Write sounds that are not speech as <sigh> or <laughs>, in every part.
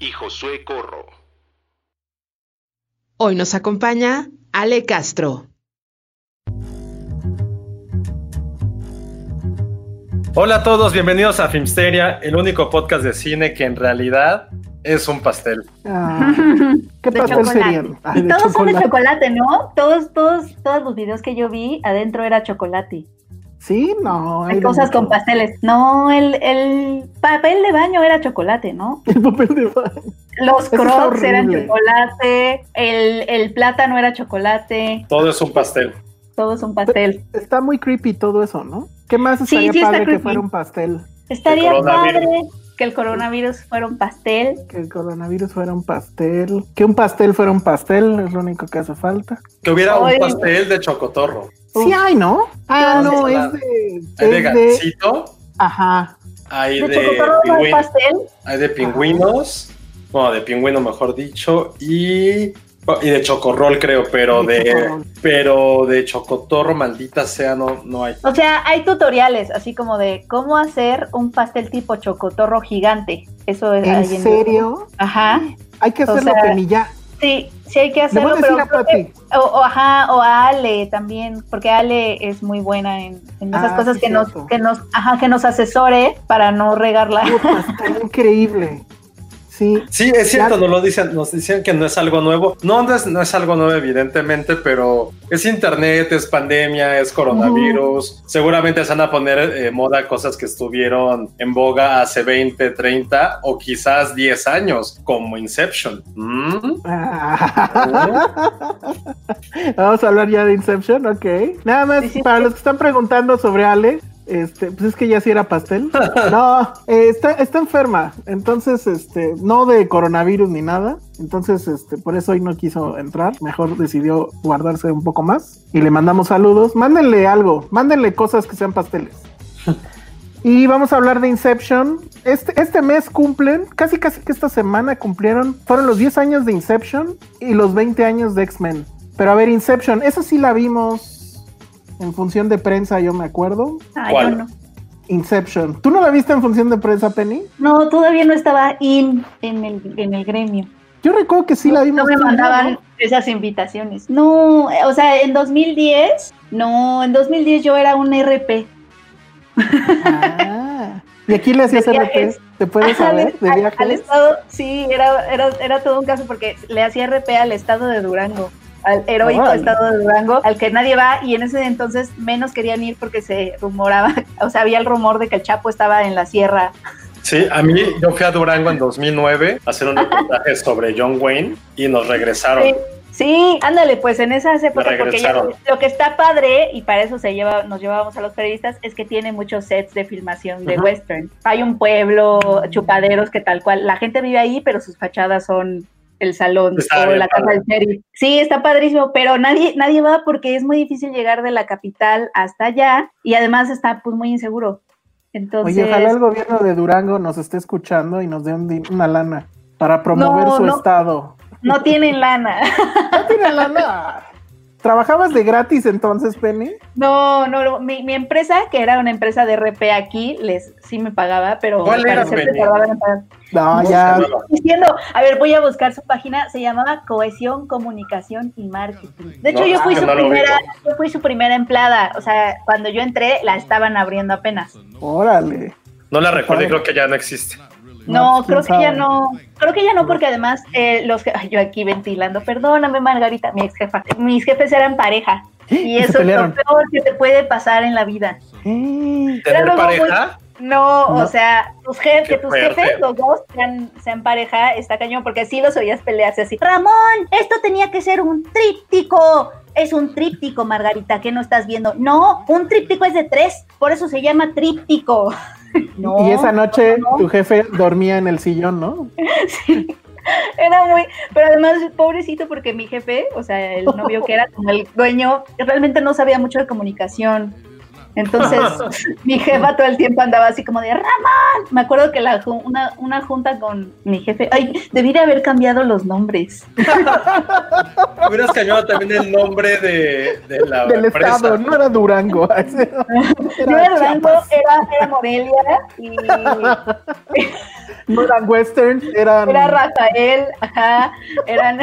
y Josué Corro. Hoy nos acompaña Ale Castro. Hola a todos, bienvenidos a Filmsteria, el único podcast de cine que en realidad es un pastel. Ah, ¿Qué de pastel serían? Ah, y de todos son de chocolate. chocolate, ¿no? Todos, todos, todos los videos que yo vi, adentro era chocolate. Sí, no. Hay cosas mucho. con pasteles. No, el, el papel de baño era chocolate, ¿no? <laughs> El papel de baño. Los crocs eran chocolate, el, el plátano era chocolate, Todo es un pastel. todo es un pastel. Está muy creepy todo eso, ¿no? ¿Qué más estaría sí está padre que fuera un pastel? Estaría padre que el coronavirus fuera un pastel. Que el coronavirus fuera un pastel. Que un pastel fuera un pastel, es lo único que hace falta. Que hubiera un pastel de chocotorro. Sí hay, ¿no? Ah, Yo no, es de... Hay de es de- Ajá. hay De de, chocotorro no hay pingüin- pastel. hay de pingüinos, bueno, de pingüino mejor dicho, y, y de chocorrol creo, pero de pero de chocotorro, maldita sea, no, no hay. O sea, hay tutoriales, así como de cómo hacer un pastel tipo chocotorro gigante. Eso es ¿En serio? Ajá. Hay que O hacerlo, sea, Penny, ya. Sí, sí hay que hacerlo, pero creo que- o, o ajá, o a Ale también, porque Ale es muy buena en, en esas Ah, cosas sí, que nos, que nos, ajá, que nos asesore para no regarla. Puta, está <laughs> increíble. Sí. Sí, es cierto, Ya- nos lo dicen, nos dicen que no es algo nuevo. No, no es, no es algo nuevo, evidentemente, pero es internet, es pandemia, es coronavirus. Seguramente se van a poner eh, moda cosas que estuvieron en boga hace 20, 30 o quizás 10 años, como Inception. ¿Mm? <laughs> Vamos a hablar ya de Inception, ok. Nada más, para los que están preguntando sobre Ale, este, pues es que ya sí era pastel. <laughs> No, eh, está, está enferma, entonces, este, no de coronavirus ni nada. Entonces, este, por eso hoy no quiso entrar. Mejor decidió guardarse un poco más. Y le mandamos saludos. Mándenle algo, mándenle cosas que sean pasteles. <laughs> Y vamos a hablar de Inception. Este, este mes cumplen, casi casi que esta semana cumplieron, fueron los 10 años de Inception y los 20 años de X-Men. Pero a ver, Inception, esa sí la vimos en función de prensa, yo me acuerdo. Ah, ¿Cuál? yo no. Inception. ¿Tú no la viste en función de prensa, Penny? No, todavía no estaba in en el, en el gremio. Yo recuerdo que sí la vimos. No me mandaban ¿no? esas invitaciones. No, eh, o sea, en 2010, no, en 2010 yo era un RP. Ah. Y aquí le hacías RP. ¿Te puedes saber de al- estado, sí, era, era, era todo un caso porque le hacía RP al estado de Durango, al heroico estado de Durango, al que nadie va y en ese entonces menos querían ir porque se rumoraba, <laughs> o sea, había el rumor de que el Chapo estaba en la sierra. Sí, a mí yo fui a Durango en 2009 a hacer un reportaje sobre John Wayne y nos regresaron. Sí, sí, ándale, pues en esas épocas, porque ya- lo que está padre, y para eso se lleva, nos llevábamos a los periodistas, es que tiene muchos sets de filmación de Ujú. western. Hay un pueblo, chupaderos, que tal cual, la gente vive ahí, pero sus fachadas son el salón Está o la casa del sheriff. Sí, está padrísimo, pero nadie, nadie va porque es muy difícil llegar de la capital hasta allá y además está pues muy inseguro. Entonces, Oye, ojalá el gobierno de Durango nos esté escuchando y nos dé un una lana para promover No, su no. estado. no tienen lana. <laughs> No tiene lana. ¿Trabajabas de gratis entonces, Penny? No, no, no, mi, mi empresa, que era una empresa de RP aquí, les sí me pagaba, pero ¿Cuál era. No, No, ya. Diciendo, a ver, voy a buscar su página, se llamaba Cohesión, Comunicación y Marketing. De hecho, No, yo fui ah, su no primera, yo fui su primera empleada, o sea, cuando yo entré la estaban abriendo apenas. Órale. No la recuerdo y creo que ya no existe. No, pues, creo que ya no, creo que ya no, porque además eh, los ay, yo aquí ventilando, perdóname Margarita, mi ex jefa, mis jefes eran pareja. Y ¿Y se eso es lo peor que te puede pasar en la vida. ¿Tener pareja? No, No. o sea, tus jefes, que tus jefes, los dos, sean, sean pareja, está cañón, porque sí los oías pelearse así. Ramón, esto tenía que ser un tríptico. Es un tríptico, Margarita, que no estás viendo. No, un tríptico es de tres, por eso se llama tríptico. No, y esa noche no. tu jefe dormía en el sillón, ¿no? <laughs> Era muy, pero además pobrecito porque mi jefe, o sea, el novio que era como el dueño, realmente no sabía mucho de comunicación. Entonces, <laughs> mi jefa todo el tiempo andaba así como de Ramón. Me acuerdo que la, una, una junta con mi jefe, ay, debí de haber cambiado los nombres. <laughs> Hubieras cambiado también el nombre de, de la Del empresa. estado, no era Durango. <laughs> No era Durango, era, era Morelia y No eran western, eran. era Rafael, ajá, eran...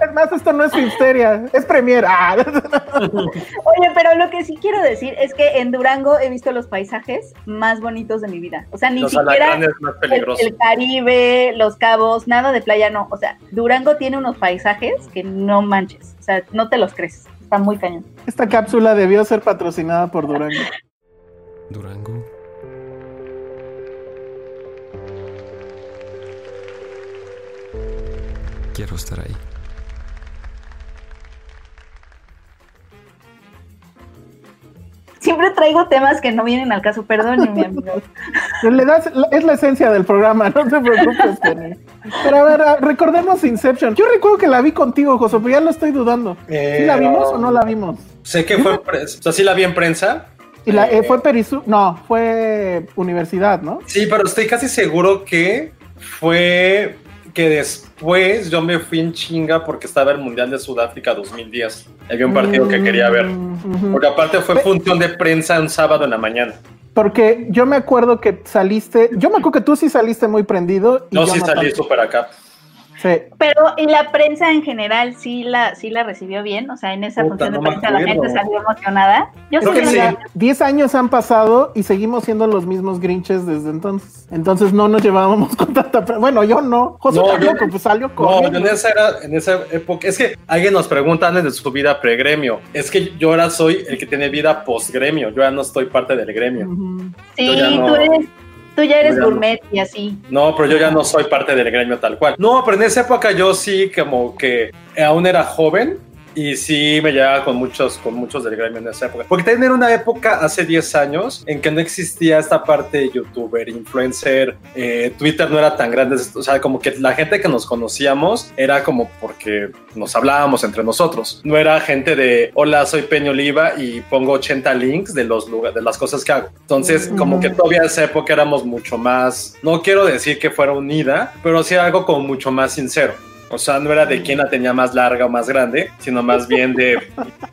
Es más, esto no es Filmsteria, es Premier. Ah. Oye, pero lo que sí quiero decir es que en Durango he visto los paisajes más bonitos de mi vida. O sea, ni Los siquiera más el, peligrosos. el Caribe, los cabos, nada de playa, no. O sea, Durango tiene unos paisajes que no manches. O sea, no te los crees. Está muy cañón. Esta cápsula debió ser patrocinada por Durango. Durango. Quiero estar ahí. Siempre traigo temas que no vienen al caso, perdónenme, <laughs> amigos. Le das, es la esencia del programa, no te preocupes, Penny. Pero a ver, recordemos Inception. Yo recuerdo que la vi contigo, José, pero ya lo estoy dudando. ¿Sí la Eh, vimos o no la vimos? Sé que fue, o sea, sí la vi en prensa. Y la, eh, Eh, fue Perisu, no, fue universidad, ¿no? Sí, pero estoy casi seguro que fue que después yo me fui en chinga porque estaba el Mundial de Sudáfrica 2010. Había un partido que quería ver. Mm, ujú. Porque aparte fue función de prensa un sábado en la mañana. Porque yo me acuerdo que saliste, yo me acuerdo que tú sí saliste muy prendido. y No, yo sí no salí súper acá. Sí. Pero y la prensa en general sí la, sí la recibió bien. O sea, en esa Puta, función no de prensa la gente salió emocionada. Yo Creo sí que sí. 10 años han pasado y seguimos siendo los mismos Grinches desde entonces. Entonces no nos llevábamos <laughs> con tanta... Bueno, yo no. José No, yo- pues salió No, corriendo. yo en esa, era, en esa época, es que alguien nos pregunta antes de su vida pre-gremio. Es que yo ahora soy el que tiene vida post-gremio. Yo ya no estoy parte del gremio. Sí, Yo ya no- tú eres, tú ya eres gourmet y así. No, pero yo ya no soy parte del gremio tal cual. No, pero en esa época yo sí como que aún era joven y sí me llevaba con muchos, con muchos del gremio en esa época. Porque también era una época hace 10 años en que no existía esta parte de youtuber, influencer, eh, Twitter no era tan grande. O sea, como que la gente que nos conocíamos era como porque nos hablábamos entre nosotros. No era gente de, hola, soy Peña Oliva y pongo 80 links de, los lugares, de las cosas que hago. Entonces, como que todavía en esa época éramos mucho más, no quiero decir que fuera unida, pero sí algo como mucho más sincero. O sea, no era de quién la tenía más larga o más grande, sino más bien de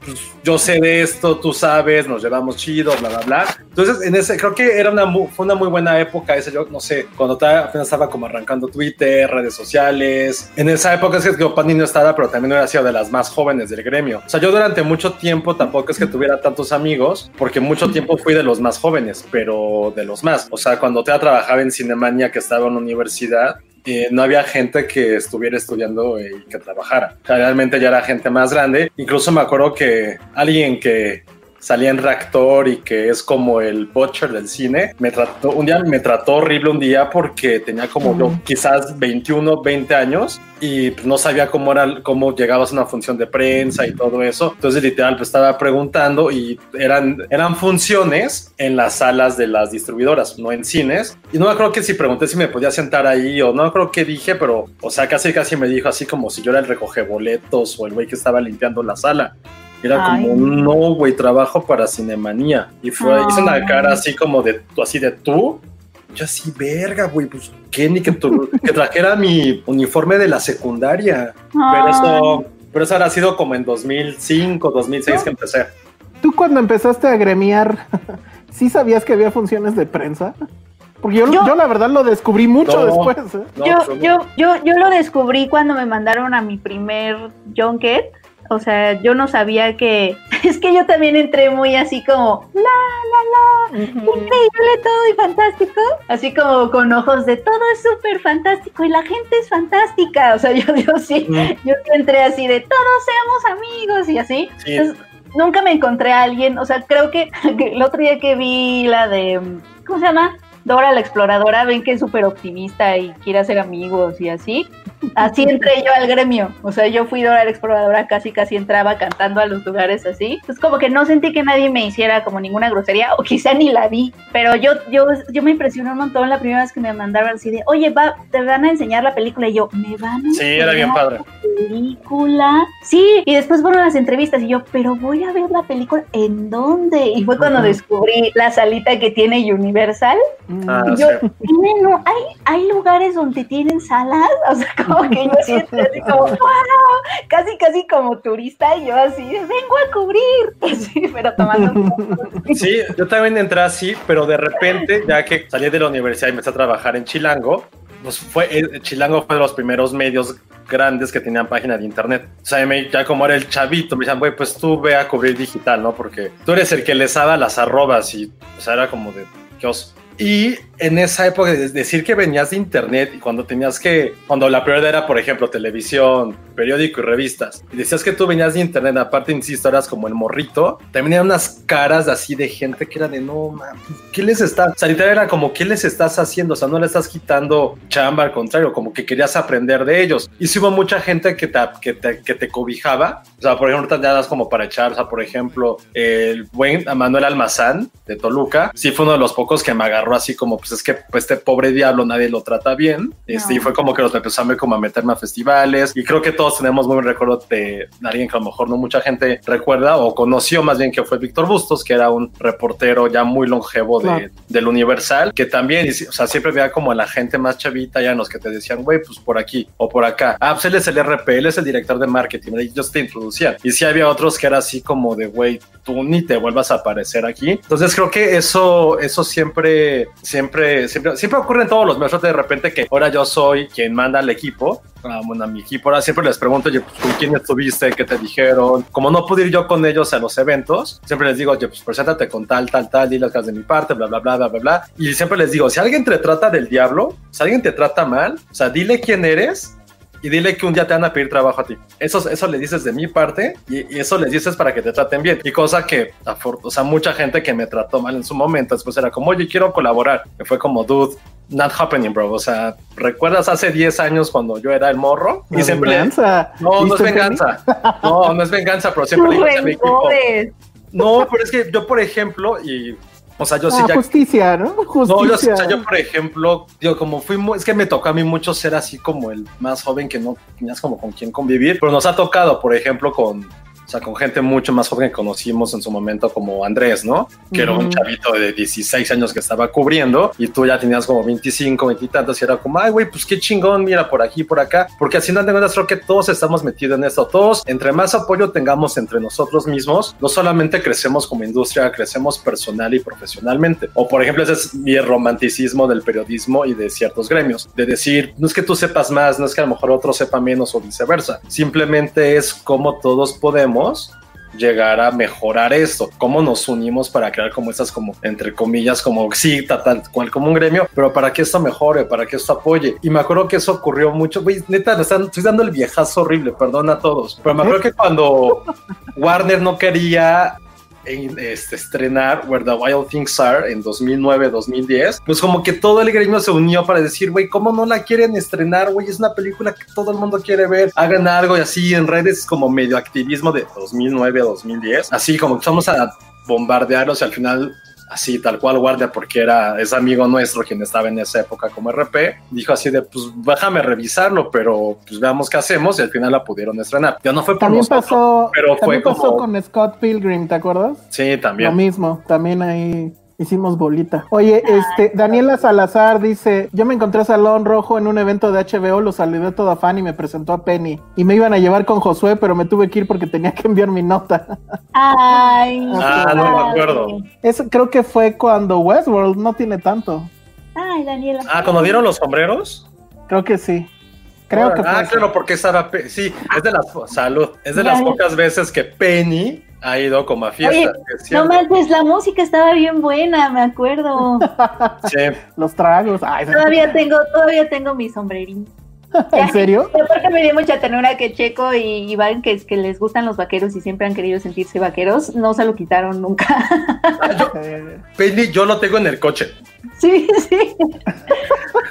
pues, yo sé de esto, tú sabes, nos llevamos chido, bla, bla, bla. Entonces, en ese, creo que era una, fue una muy buena época esa, yo no sé, cuando apenas estaba como arrancando Twitter, redes sociales. En esa época es que Geopandi no estaba, pero también no era sido de las más jóvenes del gremio. O sea, yo durante mucho tiempo tampoco es que tuviera tantos amigos, porque mucho tiempo fui de los más jóvenes, pero de los más. O sea, cuando te trabajaba en Cinemania, que estaba en la universidad, no había gente que estuviera estudiando y que trabajara. Realmente ya era gente más grande. Incluso me acuerdo que alguien que salía en reactor y que es como el butcher del cine, me trató, un día me trató horrible un día porque tenía como yo quizás 21, 20 años y pues, no sabía cómo era, cómo llegabas a una función de prensa y todo eso. Entonces literal pues estaba preguntando y eran, eran funciones en las salas de las distribuidoras, no en cines. Y no acuerdo que si pregunté si me podía sentar ahí o no creo que dije, pero o sea, casi casi me dijo así como si yo era el recoge boletos o el güey que estaba limpiando la sala. Era Ay. como, no, güey, trabajo para Cinemanía. Y fue, hizo una cara así como de, así de tú. Yo así, verga, güey, pues, ¿qué? Ni que, tu- <laughs> que trajera mi uniforme de la secundaria. Pero eso, Pero eso habrá sido como en 2005, 2006 que empecé. ¿Tú cuando empezaste a gremiar, <laughs> sí sabías que había funciones de prensa? Porque yo, Yo- yo la verdad lo descubrí mucho No. después. ¿eh? No, yo, yo, yo, yo lo descubrí cuando me mandaron a mi primer junket. O sea, yo no sabía que. <laughs> Es que yo también entré muy así como. La, la, la. Increíble todo y fantástico. Así como con ojos de todo es súper fantástico y la gente es fantástica. O sea, <laughs> yo, yo sí. Yo entré así de todos seamos amigos y así. Sí. Entonces, nunca me encontré a alguien. O sea, creo que, <laughs> que el otro día que vi la de. ¿Cómo se llama? Dora la exploradora, ven que es súper optimista y quiere hacer amigos y así. Así entré yo al gremio. O sea, yo fui Dora la exploradora, casi casi entraba cantando a los lugares así. Es como que no sentí que nadie me hiciera como ninguna grosería, o quizá ni la vi. Pero yo, yo, yo me impresioné un montón la primera vez que me mandaron así de, oye, va, te van a enseñar la película. Y yo, ¿me van a Sí, era bien padre. la película? Sí, y después fueron las entrevistas y yo, pero voy a ver la película, ¿en dónde? Y fue cuando descubrí la salita que tiene Universal. Ah, yo, sí. bueno, hay, hay lugares donde tienen salas, o sea, como que yo siento así como, wow, casi, casi como turista, y yo así, vengo a cubrir, <laughs> así, pero tomando un Sí, yo también entré así, pero de repente, ya que salí de la universidad y empecé a trabajar en Chilango, pues fue, Chilango fue de los primeros medios grandes que tenían página de internet. O sea, me- ya como era el chavito, me decían, güey, pues tú ve a cubrir digital, ¿no? Porque tú eres el que les daba las arrobas y, o sea, era como de, qué oso. Y en esa época, de decir que venías de internet y cuando tenías que, cuando la prioridad era, por ejemplo, televisión, periódico y revistas, y decías que tú venías de internet, aparte, insisto, eras como el morrito, también eran unas caras así de gente que era de no, mames, ¿qué les está? O sea, era como, ¿qué les estás haciendo? O sea, no le estás quitando chamba, al contrario, como que querías aprender de ellos. Y sí hubo mucha gente que te, que te, que te cobijaba. O sea, por ejemplo, te das como para echar, o sea, por ejemplo, el buen Manuel Almazán de Toluca, sí fue uno de los pocos que me agarró así como, pues es que pues, este pobre diablo nadie lo trata bien. Este, No. Y fue como que nos empezó a, como a meterme a festivales. Y creo que todos tenemos muy buen recuerdo de alguien que a lo mejor no mucha gente recuerda o conoció más bien que fue Víctor Bustos, que era un reportero ya muy longevo de, del Universal, que también, o sea, siempre veía como a la gente más chavita, ya en los que te decían, güey, pues por aquí o por acá. Ah, pues él es el RP, él es el director de marketing, y ellos te introducían. Y sí había otros que era así como de, güey, tú ni te vuelvas a aparecer aquí. Entonces creo que eso, eso siempre, siempre, siempre, siempre ocurre en todos los medios. De repente que ahora yo soy quien manda al equipo, ah, bueno, a mi equipo, ahora siempre les pregunto, oye, pues, ¿con quién estuviste? ¿Qué te dijeron? Como no pude ir yo con ellos a los eventos, siempre les digo, oye, pues preséntate con tal, tal, tal, di las cosas de mi parte, bla, bla, bla, bla, bla, bla. Y siempre les digo, si alguien te trata del diablo, si alguien te trata mal, o sea, dile quién eres y dile que un día te van a pedir trabajo a ti. Eso, eso le dices de mi parte y, y eso les dices para que te traten bien. Y cosa que, o sea, mucha gente que me trató mal en su momento, después era como, oye, quiero colaborar. Me fue como, dude, not happening, bro. O sea, ¿recuerdas hace 10 años cuando yo era el morro? Y siempre le- venganza. No, no es ¿Viste, venganza. No, no es venganza, pero siempre le tus dije a mi equipo. rencores. No, pero es que yo, por ejemplo, y, o sea, yo sí Ah, ya justicia, ¿no? Justicia. no, yo, o sea, yo, por ejemplo, digo, como fui muy, es que me tocó a mí mucho ser así como el más joven que no tenías como con quién convivir, pero nos ha tocado, por ejemplo, con, o sea, con gente mucho más joven que conocimos en su momento como Andrés, ¿no? Que era un chavito de 16 años que estaba cubriendo y tú ya tenías como 25, 20 y tantos y era como, ay, güey, pues qué chingón, mira, por aquí, por acá, porque así no tengo creo que todos estamos metidos en esto, todos, entre más apoyo tengamos entre nosotros mismos, no solamente crecemos como industria, crecemos personal y profesionalmente. O por ejemplo, ese es mi romanticismo del periodismo y de ciertos gremios, de decir, no es que tú sepas más, no es que a lo mejor otro sepa menos o viceversa, simplemente es como todos podemos llegar a mejorar esto, cómo nos unimos para crear como estas como entre comillas como sí tal, tal cual como un gremio, pero para que esto mejore, para que esto apoye. Y me acuerdo que eso ocurrió mucho, güey, neta, me están, estoy dando el viejazo horrible, perdón a todos, pero me acuerdo que cuando <laughs> Warner no quería en, este, estrenar Where the Wild Things Are en 2009-2010, pues como que todo el gremio se unió para decir, güey, ¿cómo no la quieren estrenar, güey? Es una película que todo el mundo quiere ver, hagan algo y así en redes como medio activismo de 2009-2010, así como que vamos a bombardearlos y al final así tal cual guardia porque era es amigo nuestro quien estaba en esa época como RP dijo así de pues déjame revisarlo pero pues veamos qué hacemos y al final la pudieron estrenar ya no fue por También nosotros pasó, pero fue también pasó como con Scott Pilgrim, ¿te acuerdas? sí Lo también mismo, también ahí Hicimos bolita. Oye, este, Daniela Salazar dice, yo me encontré a Salón Rojo en un evento de HBO, lo saludé todo afán y me presentó a Penny. Y me iban a llevar con Josué, pero me tuve que ir porque tenía que enviar mi nota. Ay. Ah, no me acuerdo. Eso creo que fue cuando Westworld no tiene tanto. Ay, Daniela. Ah, cuando dieron los sombreros. Creo que sí. Creo que Ah, claro, porque estaba. Sí, es de las. Salud. Es de las pocas veces que Penny ha ido como a fiestas. es no manches, la música estaba bien buena, me acuerdo. <laughs> Sí. los tragos. Ay, todavía tengo, todavía tengo mi sombrerín. <laughs> ¿En serio? Aparte me dio mucha ternura que Checo y Iván, que, que les gustan los vaqueros y siempre han querido sentirse vaqueros, no se lo quitaron nunca. <laughs> Ah, yo- Penny, yo lo tengo en el coche. Sí, sí.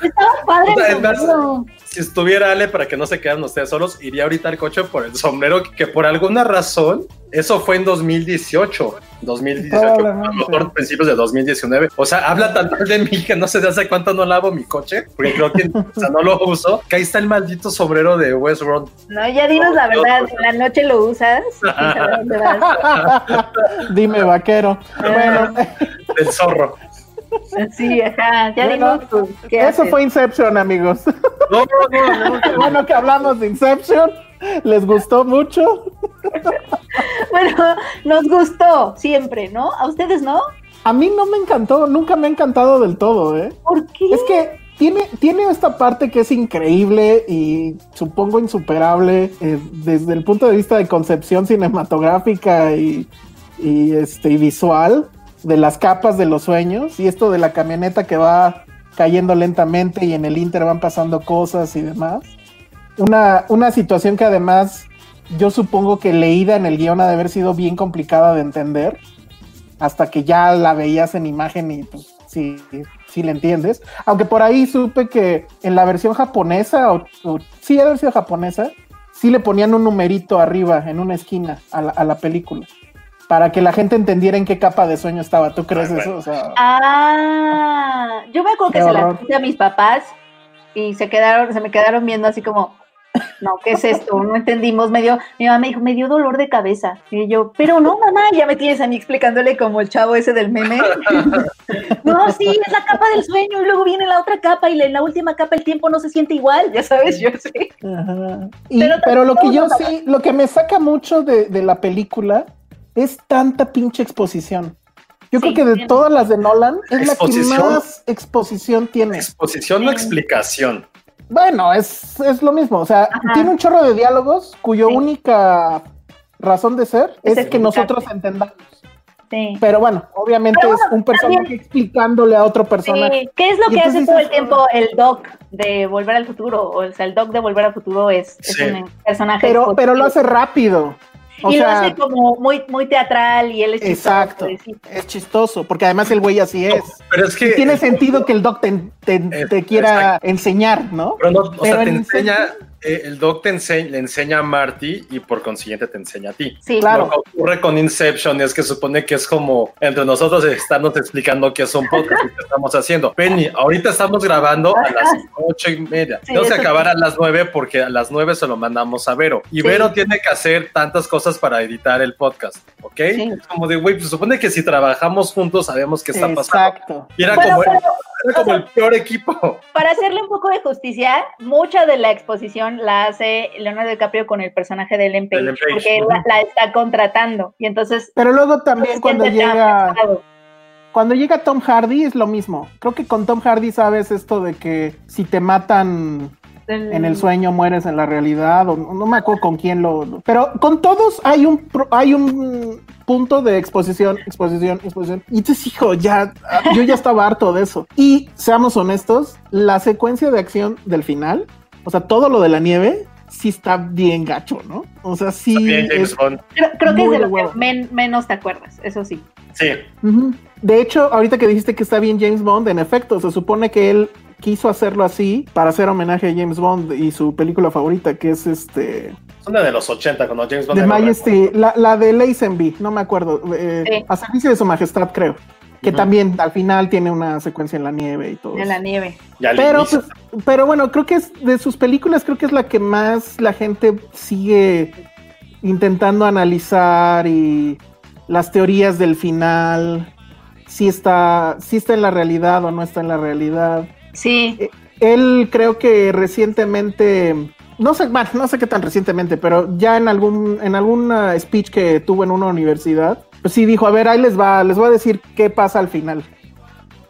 Estaba padre O sea, el es más, sombrero. Si estuviera Ale para que no se quedaran ustedes solos, iría ahorita al coche por el sombrero, que por alguna razón, eso fue en 2018. 2018, a lo mejor principios de 2019. O sea, habla tan mal de mí que no sé de hace cuánto no lavo mi coche, porque creo que o sea, no lo uso. Que ahí está el maldito sombrero de Westworld. No, ya dinos la verdad, en la noche lo usas. <laughs> Dime, vaquero. Bueno, Del zorro. Sí, ajá, ya Bueno, ¿qué eso haces? fue Inception, amigos. <laughs> No, no, no. Qué bueno que hablamos de Inception. ¿Les gustó mucho? Bueno, nos gustó siempre, ¿no? ¿A ustedes no? A mí no me encantó, nunca me ha encantado del todo, ¿eh? ¿Por qué? Es que tiene, tiene esta parte que es increíble y supongo insuperable eh, desde el punto de vista de concepción cinematográfica y, y, este, y visual de las capas de los sueños y esto de la camioneta que va cayendo lentamente y en el Inter van pasando cosas y demás. Una, una situación que además yo supongo que leída en el guion ha de haber sido bien complicada de entender hasta que ya la veías en imagen y pues sí, sí le entiendes. Aunque por ahí supe que en la versión japonesa, o, o sí, ha de haber sido japonesa, sí le ponían un numerito arriba en una esquina a la, a la película. Para que la gente entendiera en qué capa de sueño estaba. ¿Tú crees Ah, eso? O sea, Ah, yo me acuerdo que se horror. puse a mis papás y se quedaron, se me quedaron viendo así como, no, ¿qué es esto? No entendimos, me dio, mi mamá me dijo, me dio dolor de cabeza. Y yo, pero no, mamá, ya me tienes a mí explicándole como el chavo ese del meme. <laughs> no, sí, es la capa del sueño y luego viene la otra capa y la- en la última capa el tiempo no se siente igual, ya sabes, yo sé. Ajá. Y- Pero pero, lo que yo sí, lo que me saca mucho de, de la película es tanta pinche exposición. Yo Sí, creo que de todas las de Nolan es ¿Exposición? la que más exposición tiene. Exposición o explicación. Bueno, es, es lo mismo. O sea, Ajá. tiene un chorro de diálogos cuyo Sí. única razón de ser Es es, que nosotros entendamos. Sí. Pero bueno, obviamente Pero es un personaje también- explicándole a otro personaje. Sí, ¿Qué es lo Y que hace todo el eso- tiempo el Doc de Volver al Futuro? O sea, el Doc de Volver al Futuro es, un personaje. Pero, pero lo hace rápido. O y sea, lo hace como muy, muy teatral y él es chistoso, exacto. Es chistoso, porque además el güey así es. Pero es que. Y tiene sentido que el doc te, te- Eh, te quiera exacto. enseñar, ¿no? Pero no, o Pero sea, te en enseña, eh, el doc te ense- le enseña a Marty y por consiguiente te enseña a ti. Sí, Claro. Lo que ocurre con Inception es que supone que es como entre nosotros estarnos explicando qué es un podcast y qué estamos haciendo. Penny, ahorita estamos grabando a las ocho y media. Sí, Tenemos que eso acabar a las nueve porque a las nueve se lo mandamos a Vero. Y Sí. Vero tiene que hacer tantas cosas para editar el podcast, ¿ok? Sí. Es como de, güey, pues supone que si trabajamos juntos sabemos qué está pasando. Exacto. Y era Bueno, como, pero- era como el peor equipo. Para hacerle un poco de justicia, mucha de la exposición la hace Leonardo DiCaprio con el personaje de Ellen Page, Ellen Page, porque la, la está contratando. Y entonces. Pero luego también cuando llega, cuando llega Tom Hardy es lo mismo. Creo que con Tom Hardy sabes esto de que si te matan en el sueño mueres en la realidad o no me acuerdo con quién lo, pero con todos hay un hay un punto de exposición exposición exposición y entonces hijo ya yo ya estaba harto de eso y seamos honestos la secuencia de acción del final o sea todo lo de la nieve sí está bien gacho no o sea sí Bien, es-. Creo, creo que es de lo que men- menos te acuerdas, eso sí. Sí. De hecho, ahorita que dijiste que está bien James Bond, en efecto, se supone que él quiso hacerlo así para hacer homenaje a James Bond y su película favorita, que es este Es una de los 80 cuando James Bond The Majesty, la, la de Lazenby, no me acuerdo, eh, Sí. a servicio de su majestad, creo. Que también al final tiene una secuencia en la nieve y todo. En la nieve. Pero, pues, pero bueno, creo que es de sus películas, creo que es la que más la gente sigue intentando analizar y las teorías del final si está, si está en la realidad o no está en la realidad. Sí. Eh, él creo que recientemente, no sé, bueno, no sé qué tan recientemente, pero ya en algún, en alguna speech que tuvo en una universidad, sí dijo, a ver, ahí les va, les voy a decir qué pasa al final.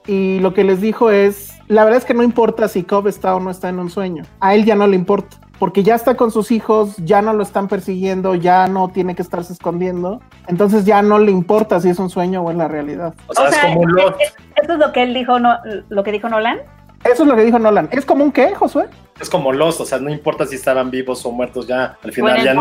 Y lo que les dijo es, la verdad es que no importa si Cobb está o no está en un sueño, a él ya no le importa. Porque ya está con sus hijos, ya no lo están persiguiendo, ya no tiene que estarse escondiendo. Entonces ya no le importa si es un sueño o es la realidad. O sea, O es como un lot. ¿e- e- ¿esto es lo que él dijo, no, lo que dijo Nolan? Eso es lo que dijo Nolan. ¿Es como un qué, Josué? Es como Lost, o sea, no importa si estaban vivos o muertos ya al final. En el ya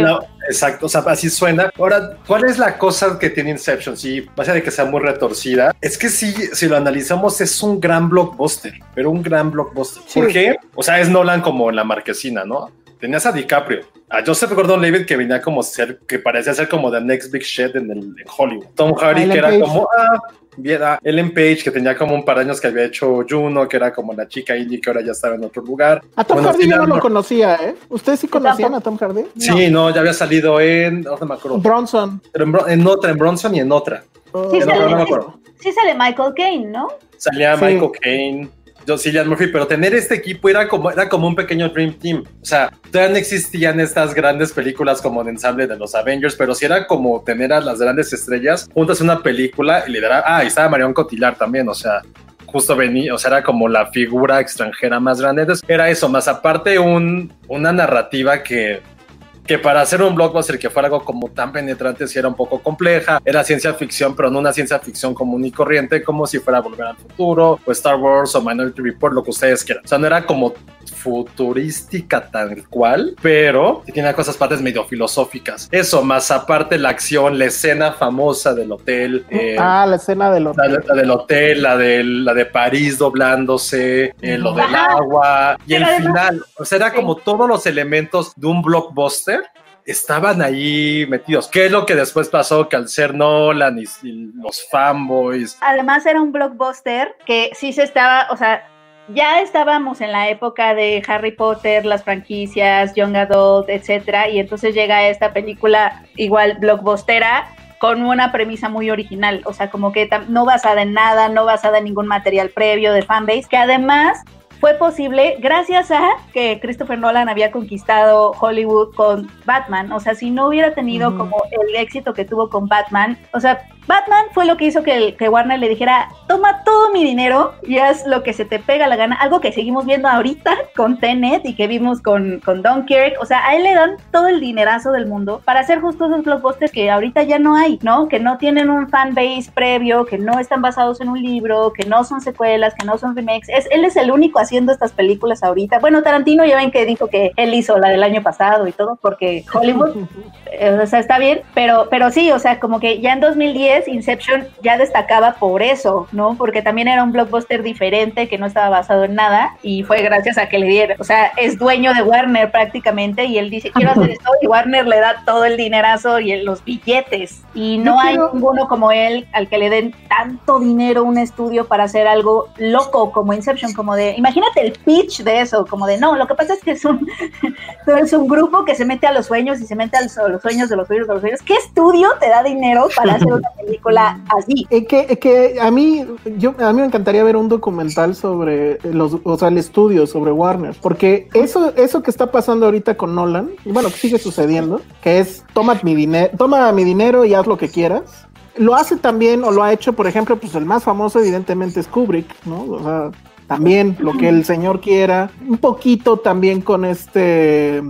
no- exacto, o sea, así suena. Ahora, ¿cuál es la cosa que tiene Inception? Sí, más allá de que sea muy retorcida, es que sí, si lo analizamos, es un gran blockbuster, pero un gran blockbuster. Sí. ¿Por qué? O sea, es Nolan como en la marquesina, ¿no? Tenías a DiCaprio, a Joseph Gordon-Levitt que venía como ser, que parecía ser como the next big shit en, el, en Hollywood. Tom Hardy que era Page. como, ah, bien, ah, Ellen Page que tenía como un par de años que había hecho Juno, que era como la chica indie que ahora ya estaba en otro lugar. A Tom Bueno, Hardy yo no lo conocía, ¿eh? ¿Ustedes sí conocían a. Tom Hardy? Sí, no, ya había salido en, no me acuerdo, Bronson. pero en, Bron- en otra, en Bronson y en otra. Oh, Sí, no, sale, no me sí- acuerdo. sí sale Michael Caine, ¿no? Salía Sí. Michael Caine, Cillian Murphy, pero tener este equipo era como, era como un pequeño Dream Team. O sea, todavía no existían estas grandes películas como de ensamble de los Avengers, pero sí era como tener a las grandes estrellas juntas en una película y liderar. Ah, y estaba Marion Cotillard también, o sea, justo venía, o sea, era como la figura extranjera más grande. Entonces, era eso, más aparte un, una narrativa que que para hacer un blockbuster que fuera algo como tan penetrante sí era un poco compleja, era ciencia ficción, pero no una ciencia ficción común y corriente, como si fuera Volver al Futuro, o Star Wars, o Minority Report, lo que ustedes quieran. O sea, no era como futurística tal cual, pero tenía cosas partes medio filosóficas. Eso, más aparte la acción, la escena famosa del hotel. eh, ah, la escena del hotel. la del hotel, la, del, la de París doblándose, eh, lo del agua y el final. O sea, era como todos los elementos de un blockbuster estaban ahí metidos. ¿Qué es lo que después pasó? Que al ser Nolan y, los fanboys. Además era un blockbuster que sí se estaba, o sea, ya estábamos en la época de Harry Potter, las franquicias, Young Adult, etcétera, y entonces llega esta película igual blockbustera con una premisa muy original, o sea, como que no basada en nada, no basada en ningún material previo de fanbase, que además fue posible gracias a que Christopher Nolan había conquistado Hollywood con Batman. O sea, si no hubiera tenido como el éxito que tuvo con Batman, o sea, Batman fue lo que hizo que, el- que Warner le dijera, toma todo mi dinero y haz lo que se te pega la gana. Algo que seguimos viendo ahorita <laughs> con Tenet y que vimos con, con Dunkirk. O sea, a él le dan todo el dinerazo del mundo para hacer justo esos blockbusters que ahorita ya no hay, ¿no? Que no tienen un fanbase previo, que no están basados en un libro, que no son secuelas, que no son remakes. Es, él es el único haciendo estas películas ahorita. Bueno, Tarantino ya ven que dijo que él hizo la del año pasado y todo, porque Hollywood <laughs> eh, o sea, está bien, pero, pero sí, o sea, como que ya en 2010 Inception ya destacaba por eso, ¿no? Porque también era un blockbuster diferente que no estaba basado en nada y fue gracias a que le dieron, o sea, es dueño de Warner prácticamente y él dice, quiero hacer esto y Warner le da todo el dinerazo y los billetes y no Yo hay quiero- ninguno como él al que le den tanto dinero un estudio para hacer algo loco como Inception, como de, imagínate el pitch de eso, como de, no, lo que pasa es que es un, <laughs> es un grupo que se mete a los sueños y se mete a los, a los sueños de los sueños de los sueños. ¿Qué estudio te da dinero para hacer una <laughs> película así? Eh, que, eh, que a mí, yo, a mí me encantaría ver un documental sobre los, o sea, el estudio sobre Warner, porque eso, eso que está pasando ahorita con Nolan, y bueno, que sigue sucediendo, que es toma mi dinero, toma mi dinero y haz lo que quieras. Lo hace también, o lo ha hecho, por ejemplo, pues el más famoso, evidentemente, es Kubrick, ¿no? O sea, también lo que el señor quiera, un poquito también con este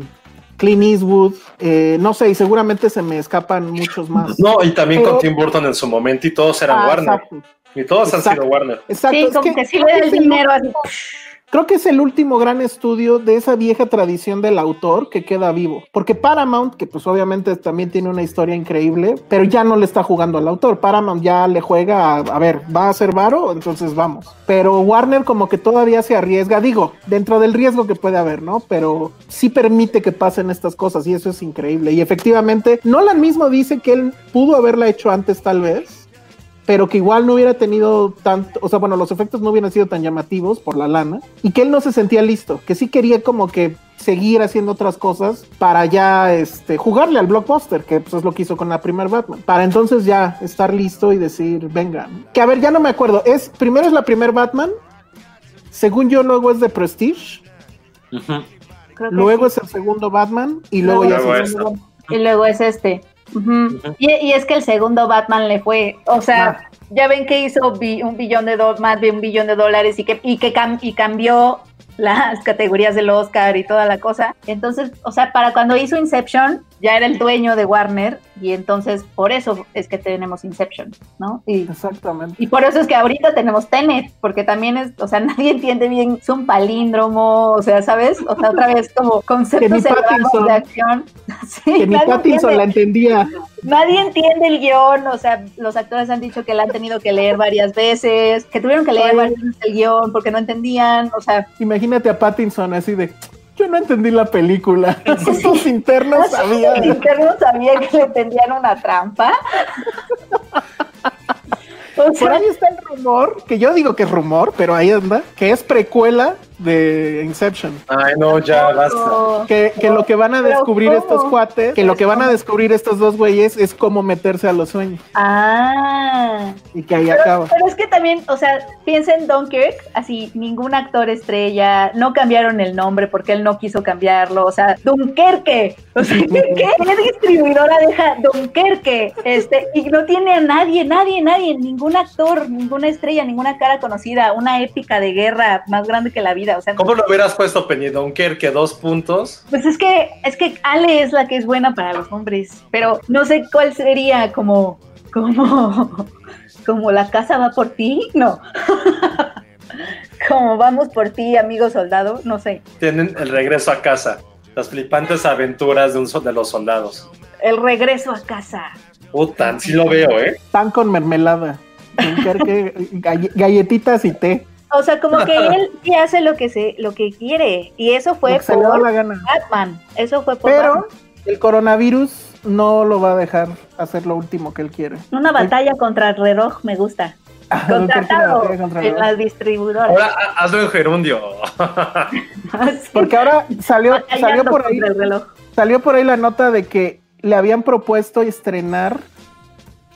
Clint Eastwood, eh, no sé, y seguramente se me escapan muchos más. No, y también Pero- con Tim Burton en su momento y todos eran Ah, Warner. exacto. Y todos han Exacto. sido Warner. Exacto, Sí, es como que, sí le creo da que el es el- dinero así. Creo que es el último gran estudio de esa vieja tradición del autor que queda vivo. Porque Paramount, que pues obviamente también tiene una historia increíble, pero ya no le está jugando al autor. Paramount ya le juega a, a ver, va a ser varo, entonces vamos. Pero Warner como que todavía se arriesga, digo, dentro del riesgo que puede haber, ¿no? Pero sí permite que pasen estas cosas y eso es increíble. Y efectivamente, Nolan mismo dice que él pudo haberla hecho antes tal vez pero que igual no hubiera tenido tanto, o sea, bueno, los efectos no hubieran sido tan llamativos por la lana y que él no se sentía listo, que sí quería como que seguir haciendo otras cosas para ya este, jugarle al blockbuster, que pues, es lo que hizo con la primer Batman. Para entonces ya estar listo y decir, venga. Que a ver, ya no me acuerdo. Es, primero es la primer Batman. Según yo, luego es de Prestige. Creo que Luego sí. es el segundo Batman. Y luego, Luego ya es el esta. segundo Y luego es este. Y, y es que el segundo Batman le fue, o sea, ya ven que hizo bi- un billón de do- más de un billón de dólares y que, y que cam- y cambió las categorías del Oscar y toda la cosa. Entonces, o sea, para cuando hizo Inception, ya era el dueño de Warner y entonces por eso es que tenemos Inception, ¿no? Y, Exactamente. y por eso es que ahorita tenemos Tenet, porque también es, o sea, <laughs> nadie entiende bien, es un palíndromo, o sea, ¿sabes? O sea, otra vez como <laughs> conceptos elevados de acción. <laughs> Sí, Que ni Pattinson entiende. la entendía. Nadie entiende el guion, o sea, los actores han dicho que la han tenido que leer varias veces, que tuvieron que leer Ay. varias veces el guion porque no entendían, o sea, Imagínate a Pattinson así de. Yo no entendí la película. <laughs> Sus internos sabían. internos sabían que le tendían una trampa. O Por ahí está el rumor, que yo digo que es rumor, pero ahí anda, que es precuela de Inception. Ay, no, ya basta. Que, que lo que van a ¿Pero descubrir cómo? estos cuates, que lo que van a descubrir estos dos güeyes es cómo meterse a los sueños. Ah. Y que ahí Pero, acaba. pero es que también, o sea, piensa en Dunkirk, así, ningún actor estrella, no cambiaron el nombre porque él no quiso cambiarlo, o sea, Dunkerque, o sea, ¿qué, ¿qué distribuidora deja Dunkerque? Este, y no tiene a nadie, nadie, nadie, ningún actor, ninguna estrella, ninguna cara conocida, una épica de guerra más grande que la vida, o sea, ¿Cómo lo hubieras puesto, Penny Dunkerque? Dos puntos. pues es que, es que Ale es la que es buena para los hombres, pero no sé cuál sería como, como, <laughs> como la casa va por ti, no. <laughs> como vamos por ti, amigo soldado, no sé. Tienen el regreso a casa. Las flipantes aventuras de un de los soldados. El regreso a casa. Puta, sí lo veo, ¿eh? Pan con mermelada. Dunkerque, galle- <laughs> galletitas y té. O sea, como que <laughs> él sí hace lo que se, lo que quiere. Y eso fue Lo que se le da por la gana. Batman. Eso fue por Pero Batman. el coronavirus no lo va a dejar hacer lo último que él quiere. Una batalla contra el reloj me gusta. Contratado Dunkerque, contra en las distribuidoras. Ahora ha- hazlo en gerundio. <laughs> Porque ahora salió, salió por ahí, contra el reloj. salió por ahí la nota de que le habían propuesto estrenar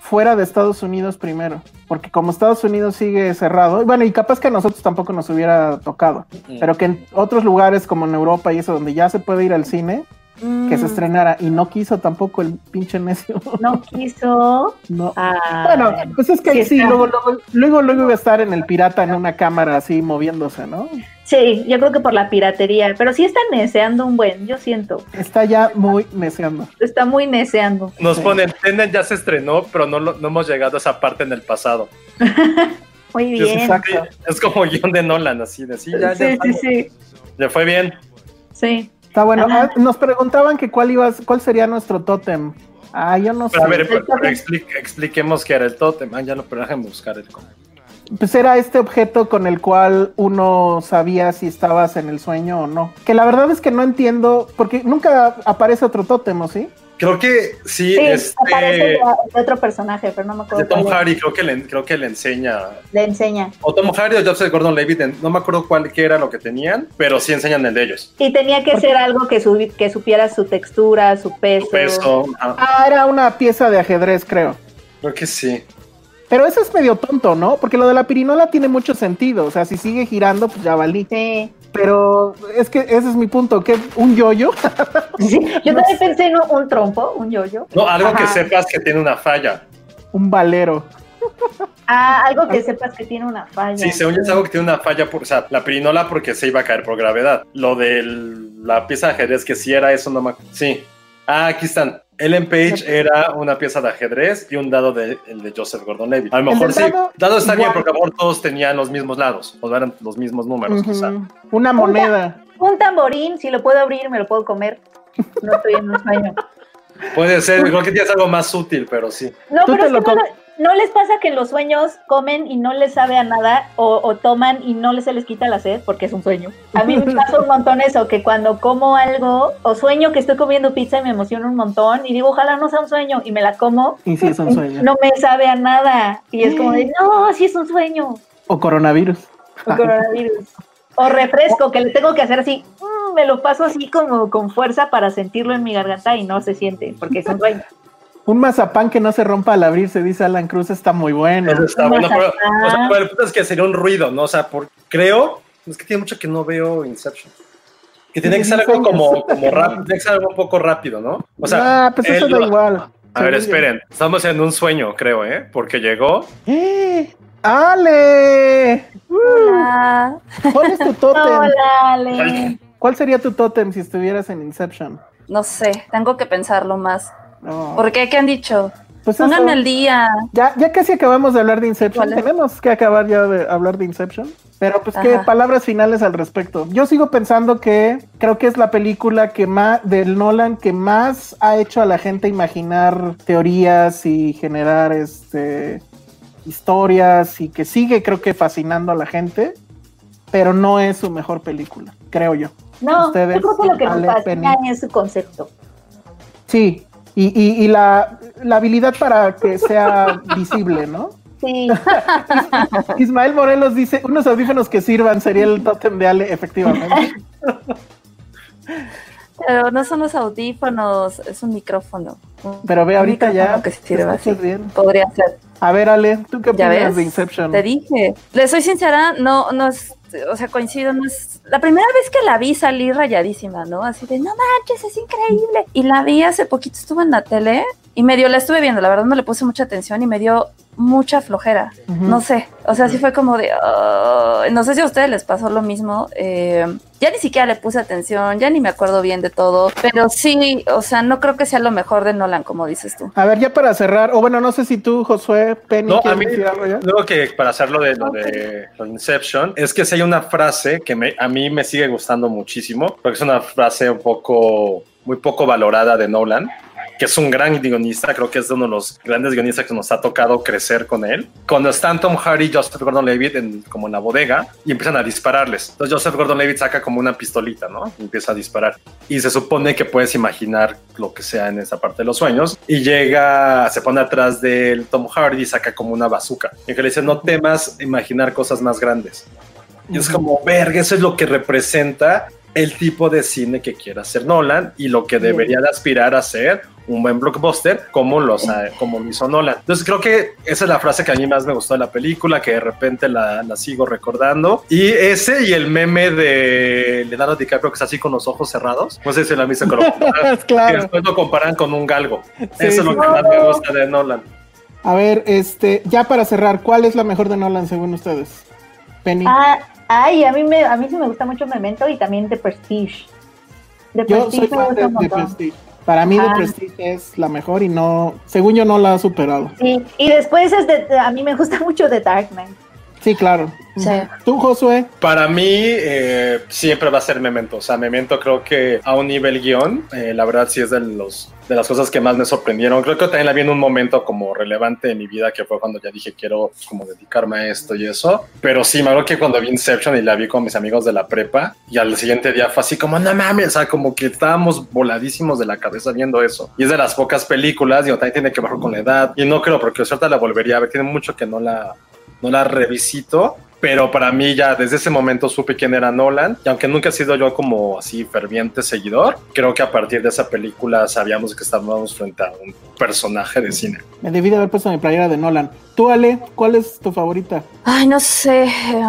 fuera de Estados Unidos primero. Porque como Estados Unidos sigue cerrado, y bueno, y capaz que a nosotros tampoco nos hubiera tocado, pero que en otros lugares como en Europa y eso, donde ya se puede ir al cine, que se Mm, estrenara, y no quiso tampoco el pinche necio. <laughs> No quiso. no. Ah, Bueno, pues es que sí sí, luego, luego, luego, luego iba a estar en el pirata en una cámara así moviéndose, ¿no? Sí, yo creo que por la piratería, pero sí está neceando un buen, yo siento. Está ya muy neceando. Está muy neceando. Nos Sí. ponen, Tenet ya se estrenó, pero no, lo- no hemos llegado a esa parte en el pasado. <laughs> Muy bien. Exacto. Es como guion de Nolan, así de sí, ya, ya Sí, sí, sí. Le fue bien. Sí. Está bueno. Ah, nos preguntaban que cuál iba, cuál sería nuestro tótem. Ah, yo no sé. Pero a ver, El pero- expliquemos qué era el tótem. Ah, ya no, pero déjenme buscar el cómo. Pues era este objeto con el cual uno sabía si estabas en el sueño o no. Que la verdad es que no entiendo, porque nunca aparece otro tótem, ¿o sí? Creo que sí, Sí, este. aparece de, otro personaje, pero no me de acuerdo. Tom cuál es. Hardy, creo que, le, creo que le enseña. Le enseña. O Tom Hardy o Joseph Gordon Levitt, no me acuerdo cuál qué era lo que tenían, pero sí enseñan el de ellos. Y tenía que ser algo que, que supiera su textura, su peso. Su peso. Ah, era una pieza de ajedrez, creo. Creo que sí. Pero eso es medio tonto, ¿no? Porque lo de la pirinola tiene mucho sentido. O sea, si sigue girando, pues ya valí. Sí. Pero es que ese es mi punto. que ¿Un yoyo? <laughs> Sí, Yo también pensé en un, trompo, un yoyo. No, algo que sepas que tiene una falla. ¿Un valero? Ah, algo que sepas que tiene una falla. Sí, según yo es algo que tiene una falla, por, o sea, la pirinola porque se iba a caer por gravedad. Lo de la pieza de ajedrez que sí era eso, no me Sí. Ah, aquí están. Ellen Page era una pieza de ajedrez y un dado de, el de Joseph Gordon-Levitt. A lo mejor sí. dado, Dado está bien porque a lo mejor todos tenían los mismos lados, o eran los mismos números, quizá. Ujú. Una moneda. Un tamborín, si lo puedo abrir, me lo puedo comer. No estoy en un sueño. Puede ser, creo que tienes algo más útil, pero sí. No, Tú pero te es lo que no, ¿no les pasa que en los sueños comen y no les sabe a nada o, o toman y no les se les quita la sed porque es un sueño? A mí me pasa un montón eso, que cuando como algo o sueño que estoy comiendo pizza y me emociono un montón y digo, ojalá no sea un sueño y me la como, Y sí es un <laughs> sueño. no me sabe a nada. Y es como de, no, sí es un sueño. O coronavirus. O coronavirus. O refresco, que le tengo que hacer así. mm, me lo paso así como con fuerza para sentirlo en mi garganta y no se siente, porque es un sueño. Un mazapán que no se rompa al abrirse, dice Alan Cruz, está muy bueno. Eso está bueno, pero, o sea, pero el punto es que sería un ruido, ¿no? O sea, por, creo, es que tiene mucho que no veo Inception. Que tiene que ser algo como, como rápido, tiene que ser algo un poco rápido, ¿no? O sea, ah, pues eso él da lo- igual. A ver, esperen, estamos en un sueño, creo, ¿eh? Porque llegó. ¡Eh! ¡Ale! Hola. ¿Cuál es tu tótem? Hola, Ale. ¿Cuál sería tu tótem si estuvieras en Inception? No sé, tengo que pensarlo más. No. ¿Por qué? ¿Qué han dicho? Pues Pónganme eso. al día. Ya, ya casi acabamos de hablar de Inception. Tenemos que acabar ya de hablar de Inception. Pero pues qué Ajá. palabras finales al respecto. Yo sigo pensando que creo que es la película que más del Nolan que más ha hecho a la gente imaginar teorías y generar este historias y que sigue creo que fascinando a la gente, pero no es su mejor película, creo yo. No, Ustedes, yo creo que lo que nos fascina es su concepto. Sí, y, y- y la, la habilidad para que sea visible, ¿no? Sí, <laughs> Ismael Morelos dice, unos audífonos que sirvan sería el tótem de Ale, efectivamente. Pero no son los audífonos, es un micrófono. Pero ve, Un ahorita ya que sirva bien. Podría ser. A ver, Ale, ¿tú qué ¿Ya opinas de Inception? Te dije. Le soy sincera, no, no es, o sea, coincido, es. La primera vez que la vi salí rayadísima, ¿no? Así de, no manches, es increíble. Y la vi hace poquito, estuve en la tele y medio la estuve viendo, la verdad no le puse mucha atención y me dio mucha flojera. No sé, o sea, sí fue como de, "Ay", no sé si a ustedes les pasó lo mismo. eh, ya ni siquiera le puse atención, ya ni me acuerdo bien de todo, pero sí, o sea, no creo que sea lo mejor de Nolan, como dices tú. A ver, ya para cerrar, o bueno, no sé si tú, Josué, Penny, No, a ¿quieres mí, decir algo ya? luego que para hacerlo de lo de lo de Inception, es que si hay una frase que me- a mí me sigue gustando muchísimo, porque es una frase un poco, muy poco valorada de Nolan, que es un gran guionista, creo que es uno de los grandes guionistas que nos ha tocado crecer con él. Cuando están Tom Hardy y Joseph Gordon-Levitt en, como en la bodega y empiezan a dispararles. Entonces Joseph Gordon-Levitt saca como una pistolita, ¿no? Y empieza a disparar. Y se supone que puedes imaginar lo que sea en esa parte de los sueños. Y llega, se pone atrás del Tom Hardy y saca como una bazooka. Y que le dice, no temas imaginar cosas más grandes. Y es como, verga, eso es lo que representa el tipo de cine que quiere hacer Nolan y lo que debería de aspirar a ser un buen blockbuster como, los, ha- como lo hizo Nolan. Entonces creo que esa es la frase que a mí más me gustó de la película, que de repente la, la sigo recordando. Y ese y el meme de Leonardo DiCaprio que está así con los ojos cerrados. No sé si la pero <laughs> Claro. y después lo comparan con un galgo. Sí, Eso es lo que más me gusta de Nolan. A ver, este, ya para cerrar, ¿cuál es la mejor de Nolan según ustedes? Penny. Ah, ay, a mí, me, a mí sí me gusta mucho Memento y también The Prestige. The Yo soy Prestige me fan gusta de, un de montón. Prestige. Para mí, Ah. The Prestige es la mejor y no, según yo, no la ha superado. Sí, y después es de, a mí me gusta mucho The Dark Knight. Sí, claro. Sí. Tú, Josué. Para mí eh, siempre va a ser Memento. O sea, Memento creo que a un nivel guion, eh, la verdad sí es de, los, de las cosas que más me sorprendieron. Creo que también la vi en un momento como relevante de mi vida, que fue cuando ya dije quiero como dedicarme a esto y eso. Pero sí, me acuerdo que cuando vi Inception y la vi con mis amigos de la prepa, y al siguiente día fue así como, no mames, o sea, como que estábamos voladísimos de la cabeza viendo eso. Y es de las pocas películas, digo, también tiene que ver con la edad. Y no creo, porque ahorita la volvería a ver, tiene mucho que no la, no la revisito, pero para mí ya desde ese momento supe quién era Nolan y aunque nunca he sido yo como así ferviente seguidor, creo que a partir de esa película sabíamos que estábamos frente a un personaje de cine. Me debí de haber puesto mi playera de Nolan. Tú, Ale, ¿cuál es tu favorita? Ay, no sé. eh,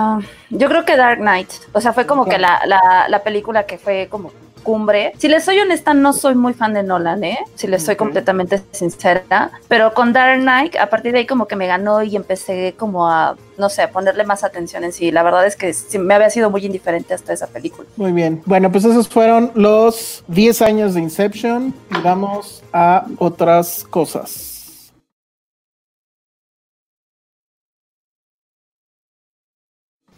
yo creo que Dark Knight. O sea, fue como que la, la, la película que fue como cumbre. Si les soy honesta, no soy muy fan de Nolan, ¿eh? Si les soy completamente sincera. Pero con Dark Knight, a partir de ahí como que me ganó y empecé como a, no sé, a ponerle más atención en sí. La verdad es que sí, me había sido muy indiferente hasta esa película. Muy bien. Bueno, pues esos fueron los 10 años de Inception y vamos a otras cosas.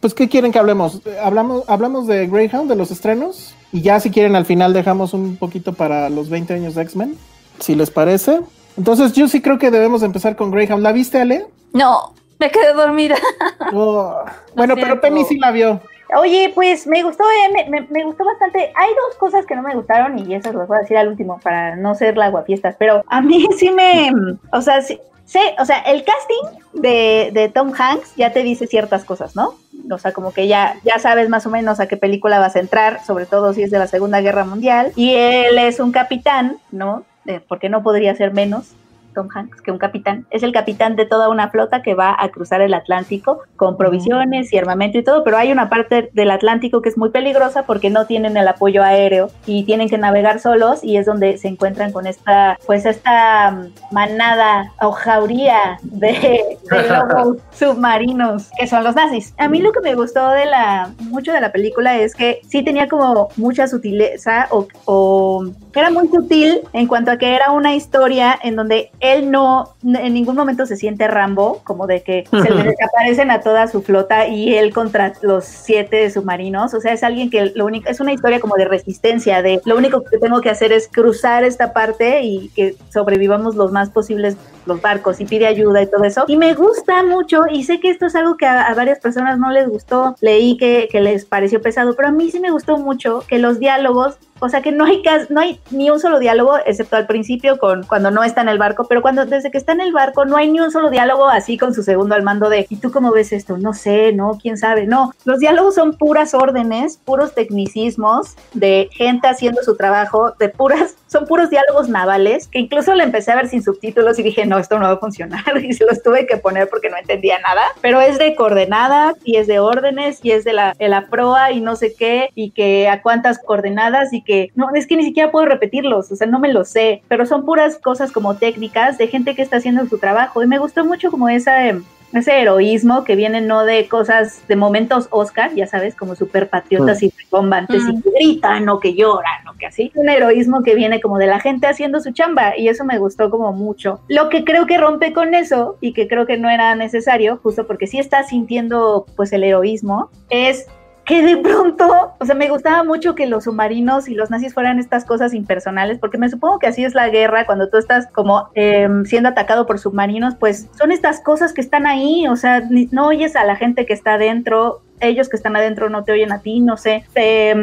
Pues, ¿qué quieren que hablemos? ¿Hablamos, hablamos de Greyhound, de los estrenos? Y ya, si quieren, al final dejamos un poquito para los 20 años de X-Men, si les parece. Entonces, yo sí creo que debemos empezar con Greyhound. ¿La viste, Ale? No, me quedé dormida. <laughs> Oh, Bueno, pero. Penny sí la vio. Oye, pues me gustó, eh, me, me- me gustó bastante. Hay dos cosas que no me gustaron y esas las voy a decir al último para no ser la guapiestas, pero a mí <laughs> sí me, o sea, sí, sí, o sea, el casting de, de Tom Hanks ya te dice ciertas cosas, ¿no? O sea, como que ya, ya sabes más o menos a qué película vas a entrar, sobre todo si es de la Segunda Guerra Mundial, y él es un capitán, ¿no? Eh, porque no podría ser menos, Tom Hanks, que un capitán. Es el capitán de toda una flota que va a cruzar el Atlántico con provisiones y armamento y todo, pero hay una parte del Atlántico que es muy peligrosa porque no tienen el apoyo aéreo y tienen que navegar solos y es donde se encuentran con esta, pues esta mm, manada o jauría de, de <laughs> lobos submarinos que son los nazis. A mí lo que me gustó de la, mucho de la película es que sí tenía como mucha sutileza o, o era muy sutil en cuanto a que era una historia en donde él no en ningún momento se siente Rambo, como de que se le <laughs> desaparecen a toda su flota y él contra los siete submarinos. O sea, es alguien que lo único, es una historia como de resistencia, de lo único que tengo que hacer es cruzar esta parte y que sobrevivamos los más posibles los barcos y pide ayuda y todo eso. Y me gusta mucho y sé que esto es algo que a, a varias personas no les gustó. Leí que, que les pareció pesado, pero a mí sí me gustó mucho que los diálogos o sea que no hay no hay ni un solo diálogo, excepto al principio con cuando no está en el barco, pero cuando desde que está en el barco no hay ni un solo diálogo así con su segundo al mando de ¿y tú cómo ves esto? No sé, no, quién sabe. No, los diálogos son puras órdenes, puros tecnicismos de gente haciendo su trabajo, de puras son puros diálogos navales que incluso le empecé a ver sin subtítulos y dije, "No, esto no va a funcionar." <laughs> y se los tuve que poner porque no entendía nada, pero es de coordenadas y es de órdenes y es de la de la proa y no sé qué y que a cuántas coordenadas y que no, es que ni siquiera puedo repetirlos, o sea, no me lo sé, pero son puras cosas como técnicas de gente que está haciendo su trabajo y me gustó mucho como esa ese heroísmo que viene no de cosas, de momentos Oscar, ya sabes, como super patriotas y recombantes y que gritan o que lloran o que así. Un heroísmo que viene como de la gente haciendo su chamba y eso me gustó como mucho. Lo que creo que rompe con eso y que creo que no era necesario, justo porque sí está sintiendo pues el heroísmo, es que de pronto, o sea, me gustaba mucho que los submarinos y los nazis fueran estas cosas impersonales, porque me supongo que así es la guerra, cuando tú estás como eh, siendo atacado por submarinos, pues son estas cosas que están ahí, o sea, no oyes a la gente que está adentro, ellos que están adentro no te oyen a ti, no sé, te,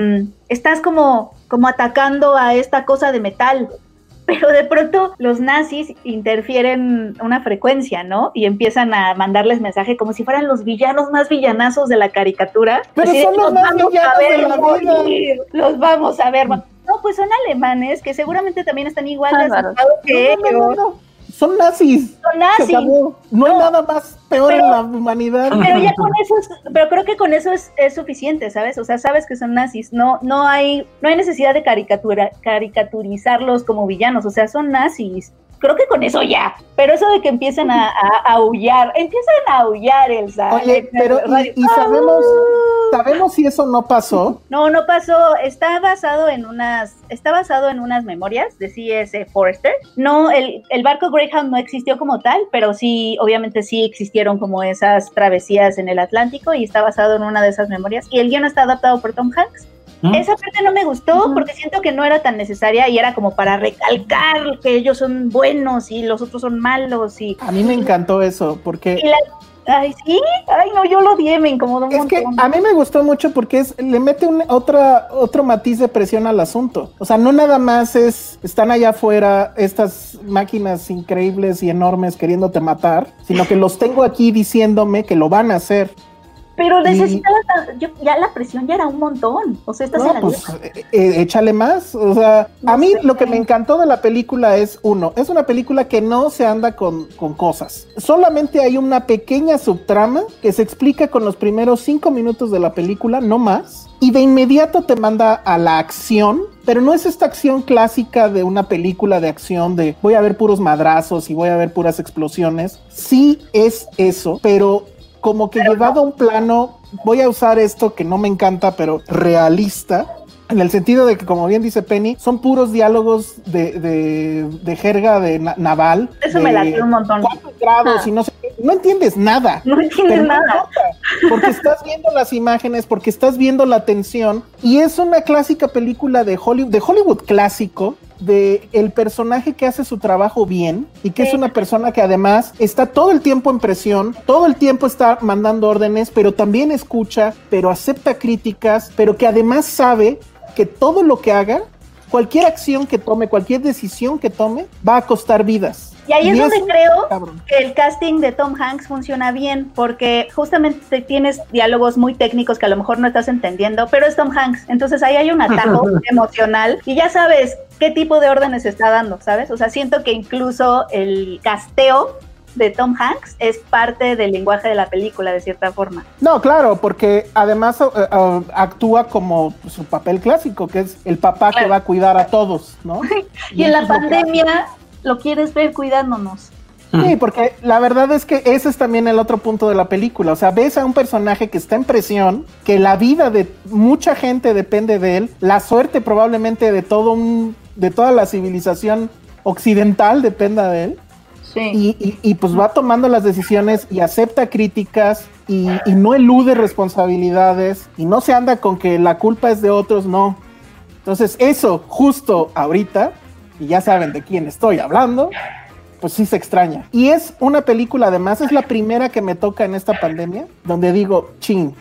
estás como, como atacando a esta cosa de metal, <laughs> pero de pronto los nazis interfieren una frecuencia, ¿no? Y empiezan a mandarles mensaje como si fueran los villanos más villanazos de la caricatura. Pero Así de, son los "Los más vamos a villanos ver de la morir, Los vamos a ver. No, pues son alemanes que seguramente también están igual de que No, no, no, ellos. no. Son nazis. Son nazis. Acabó. No, hay No. nada más peor Pero- en la humanidad. Pero ya con eso, es- pero creo que con eso es, es suficiente, ¿sabes? O sea, sabes que son nazis. No, no hay, no hay necesidad de caricatura, caricaturizarlos como villanos. O sea, son nazis. Creo que con eso ya. Pero eso de que empiecen a, a, a aullar, empiezan a aullar, Elsa. Oye, pero el y, y sabemos, sabemos si eso no pasó. No, no pasó. Está basado en unas, está basado en unas memorias de C.S. Forrester. No, el, el barco Greyhound no existió como tal, pero sí, obviamente sí existieron como esas travesías en el Atlántico y está basado en una de esas memorias. Y el guion está adaptado por Tom Hanks. Esa parte no me gustó porque siento que no era tan necesaria y era como para recalcar que ellos son buenos y los otros son malos y, A mí me encantó eso, porque la- ay sí, ay no, yo lo odié, me incomodó un es que montón. a mí me gustó mucho porque es le mete un, otra otro matiz de presión al asunto. O sea, no nada más es están allá afuera estas máquinas increíbles y enormes queriéndote matar, sino que los tengo aquí diciéndome que lo van a hacer. Pero necesitaba, yo- ya la presión ya era un montón. O sea, estás en No, la pues eh, eh, échale más. O sea, No a mí sé. lo que me encantó de la película es, uno, es una película que no se anda con, con cosas. Solamente hay una pequeña subtrama que se explica con los primeros cinco minutos de la película, no más. Y de inmediato te manda a la acción, pero no es esta acción clásica de una película de acción de voy a ver puros madrazos y voy a ver puras explosiones. Sí es eso, pero como que llevado a un plano, voy a usar esto que no me encanta, pero realista. En el sentido de que, como bien dice Penny, son puros diálogos de, de, de jerga de na- naval. Eso de me latió un montón. cuatro grados Ah. y no sé qué. No entiendes nada. <laughs> No entiendes no nada. porque estás viendo las imágenes, porque estás viendo la tensión y es una clásica película de Hollywood, de Hollywood clásico de el personaje que hace su trabajo bien y que es una persona que además está todo el tiempo en presión, todo el tiempo está mandando órdenes, pero también escucha, pero acepta críticas, pero que además sabe que todo lo que haga, cualquier acción que tome, cualquier decisión que tome, va a costar vidas. Y ahí es Y donde creo cabrón. que el casting de Tom Hanks funciona bien, porque justamente tienes diálogos muy técnicos que a lo mejor no estás entendiendo, pero es Tom Hanks. Entonces ahí hay un atajo <laughs> emocional y ya sabes qué tipo de órdenes está dando, ¿sabes? O sea, siento que incluso el casteo de Tom Hanks es parte del lenguaje de la película, de cierta forma. No, claro, porque además eh, actúa como su papel clásico, que es el papá que va a cuidar a todos, ¿no? <laughs> Y en la pandemia lo quieres ver cuidándonos. Sí, porque la verdad es que ese es también el otro punto de la película. O sea, ves a un personaje que está en presión, que la vida de mucha gente depende de él, la suerte probablemente de todo un, de toda la civilización occidental dependa de él. Sí. Y, y- y, pues va tomando las decisiones y acepta críticas y, y no elude responsabilidades y no se anda con que la culpa es de otros, no. Entonces eso justo ahorita, y ya saben de quién estoy hablando, pues sí se extraña. Y es una película, además, es la primera que me toca en esta pandemia, donde digo, ching,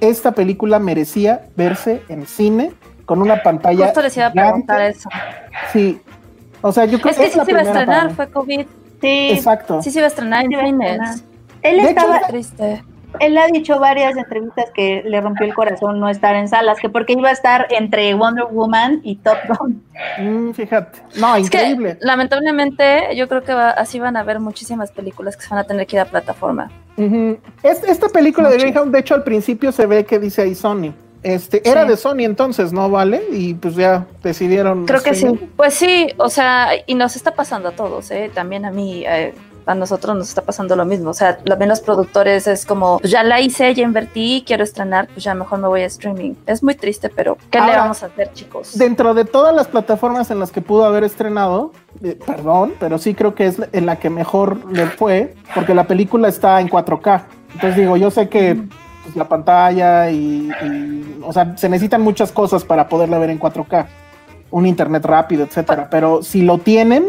esta película merecía verse en cine con una pantalla. Justo les iba a gigante. preguntar eso. Sí. O sea, yo creo Es que es sí se iba a estrenar, fue COVID. Sí, Exacto. Sí se iba a estrenar en Sí iba a cines. estrenar. Él De hecho, estaba, Triste. Él ha dicho varias entrevistas que le rompió el corazón no estar en salas, que porque iba a estar entre Wonder Woman y Top Gun. Mm, fíjate. No, Es que, increíble. lamentablemente, yo creo que va- así van a haber muchísimas películas que se van a tener que ir a plataforma. Es- esta película de Mucho. Greyhound, de hecho, al principio se ve que dice ahí Sony. Este, era Sí. de Sony entonces, ¿no? ¿Vale? Y pues ya decidieron. Creo que streaming. sí. Pues sí, o sea, y nos está pasando a todos, ¿eh? También a mí, eh, a nosotros nos está pasando lo mismo. O sea, los menos productores es como, pues ya la hice, ya invertí, quiero estrenar, pues ya mejor me voy a streaming. Es muy triste, pero ¿qué le Ahora, vamos a hacer, chicos? Dentro de todas las plataformas en las que pudo haber estrenado, eh, perdón, pero sí creo que es en la que mejor le fue, porque la película está en 4K. Entonces digo, yo sé que pues, la pantalla y, y, o sea, se necesitan muchas cosas para poderla ver en 4K. Un internet rápido, etcétera. Pero si lo tienen,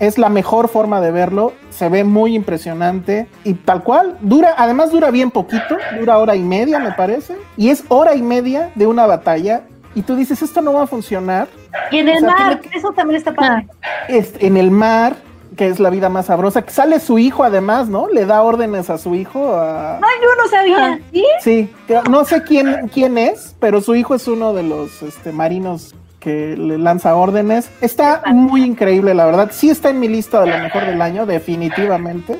es la mejor forma de verlo. Se ve muy impresionante y tal cual. Dura, además dura bien poquito, dura hora y media, me parece. Y es hora y media de una batalla. Y tú dices, esto no va a funcionar. Y en el O sea, mar, tiene- eso también está padre. Es en el mar, que es la vida más sabrosa. Que sale su hijo, además, ¿no? Le da órdenes a su hijo. a- No, yo no sabía. ¿Sí? Sí, que no sé quién, quién es, pero su hijo es uno de los este, marinos que le lanza órdenes. Está muy increíble, la verdad. Sí está en mi lista de lo mejor del año, definitivamente.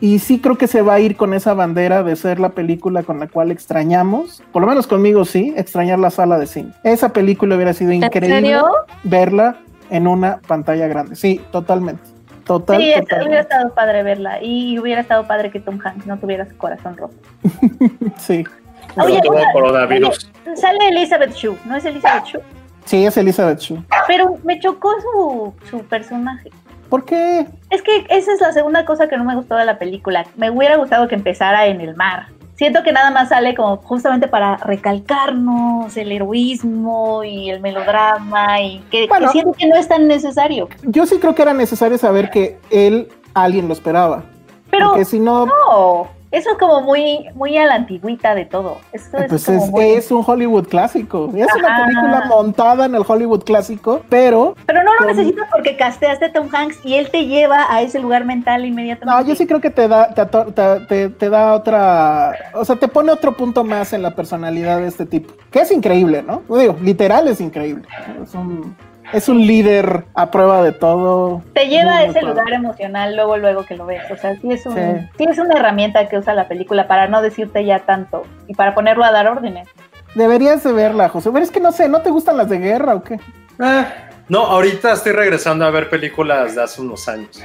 Y sí creo que se va a ir con esa bandera de ser la película con la cual extrañamos, por lo menos conmigo sí, extrañar la sala de cine. Esa película hubiera sido increíble serio? verla en una pantalla grande. Sí, totalmente. Total, Sí, totalmente. hubiera estado padre verla. Y hubiera estado padre que Tom Hanks no tuviera su corazón roto. <laughs> Sí. Pero Oye, una- coronavirus. Sale Elizabeth Shue, ¿no es Elizabeth Shue? Sí, es Elizabeth Shue. Pero me chocó su, su personaje. ¿Por qué? Es que esa es la segunda cosa que no me gustó de la película. Me hubiera gustado que empezara en el mar. Siento que nada más sale como justamente para recalcarnos el heroísmo y el melodrama y que, Bueno. que siento que no es tan necesario. Yo sí creo que era necesario saber que él, alguien lo esperaba. Pero Porque si no, no, eso es como muy, muy a la antigüita de todo. Eso es pues como es, muy- es un Hollywood clásico. Es una película montada en el Hollywood clásico, pero Pero no lo con- necesitas porque casteaste a Tom Hanks y él te lleva a ese lugar mental inmediatamente. no, yo sí creo que te da, te, ato- te- te- te da otra, o sea, te pone otro punto más en la personalidad de este tipo, que es increíble, ¿no? Digo, literal es increíble. Es un, es un líder a prueba de todo. Te lleva a ese padre. lugar emocional luego, luego que lo ves. O sea, sí es, un, Sí. sí es una herramienta que usa la película para no decirte ya tanto y para ponerlo a dar órdenes. Deberías de verla, José. Pero es que no sé, ¿no te gustan las de guerra o qué? Ah, no, ahorita estoy regresando a ver películas de hace unos años.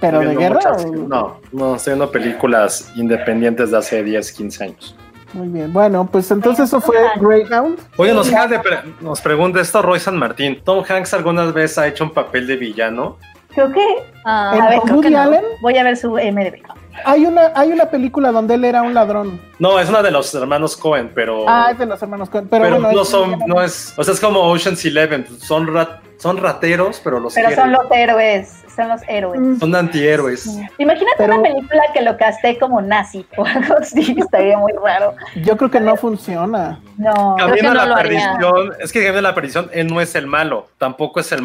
¿Pero de guerra? muchas- o- No, no, estoy viendo películas independientes de hace 10, 15 años. Muy bien. Bueno, pues entonces eso fue Greyhound. Oye, nos, pre- nos pregunta esto Roy San Martín. ¿Tom Hanks algunas veces ha hecho un papel de villano? Creo que. ¿En a ver, creo que no. Allen? Voy a ver su MDB. Hay una, hay una película donde él era un ladrón. No, es una de los hermanos Cohen, pero... Ah, es de los hermanos Coen. Pero, pero bueno, no son, no es, o sea, es como Ocean's Eleven, son, rat- son rateros, pero los Pero quieren. son los héroes. Son los héroes. Son antihéroes. Imagínate Pero- una película que lo casté como nazi <laughs> o algo así. Estaría muy raro. Yo creo que no funciona. No. Creo que Cambiando no la lo haría. perdición, es que cambiando la perdición, él no es el malo, tampoco es el,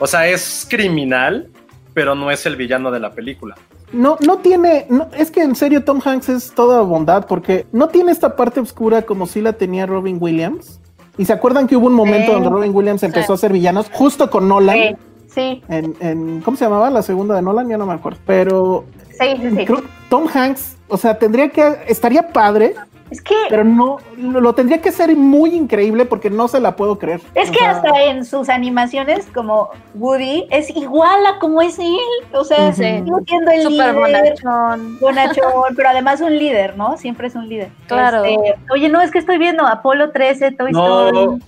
o sea, es criminal, pero no es el villano de la película. No, no tiene, no, es que en serio Tom Hanks es toda bondad porque no tiene esta parte oscura como si la tenía Robin Williams. Y se acuerdan que hubo un momento Sí. donde Robin Williams empezó Sí. a ser villanos justo con Nolan. Sí, sí, En, en- ¿Cómo se llamaba la segunda de Nolan? Ya no me acuerdo. Pero sí, sí, sí. creo Tom Hanks, o sea, tendría que, estaría padre, Es que, pero no, lo, lo tendría que ser muy increíble porque no se la puedo creer. es O que sea, hasta en sus animaciones, como Woody, es igual a como es él. O sea, sigue siendo el Súper líder. bonachón. Bonachón, <laughs> pero además un líder, ¿no? Siempre es un líder. Claro. Este, oye, no, es que estoy viendo Apolo 13, Toy No, Story.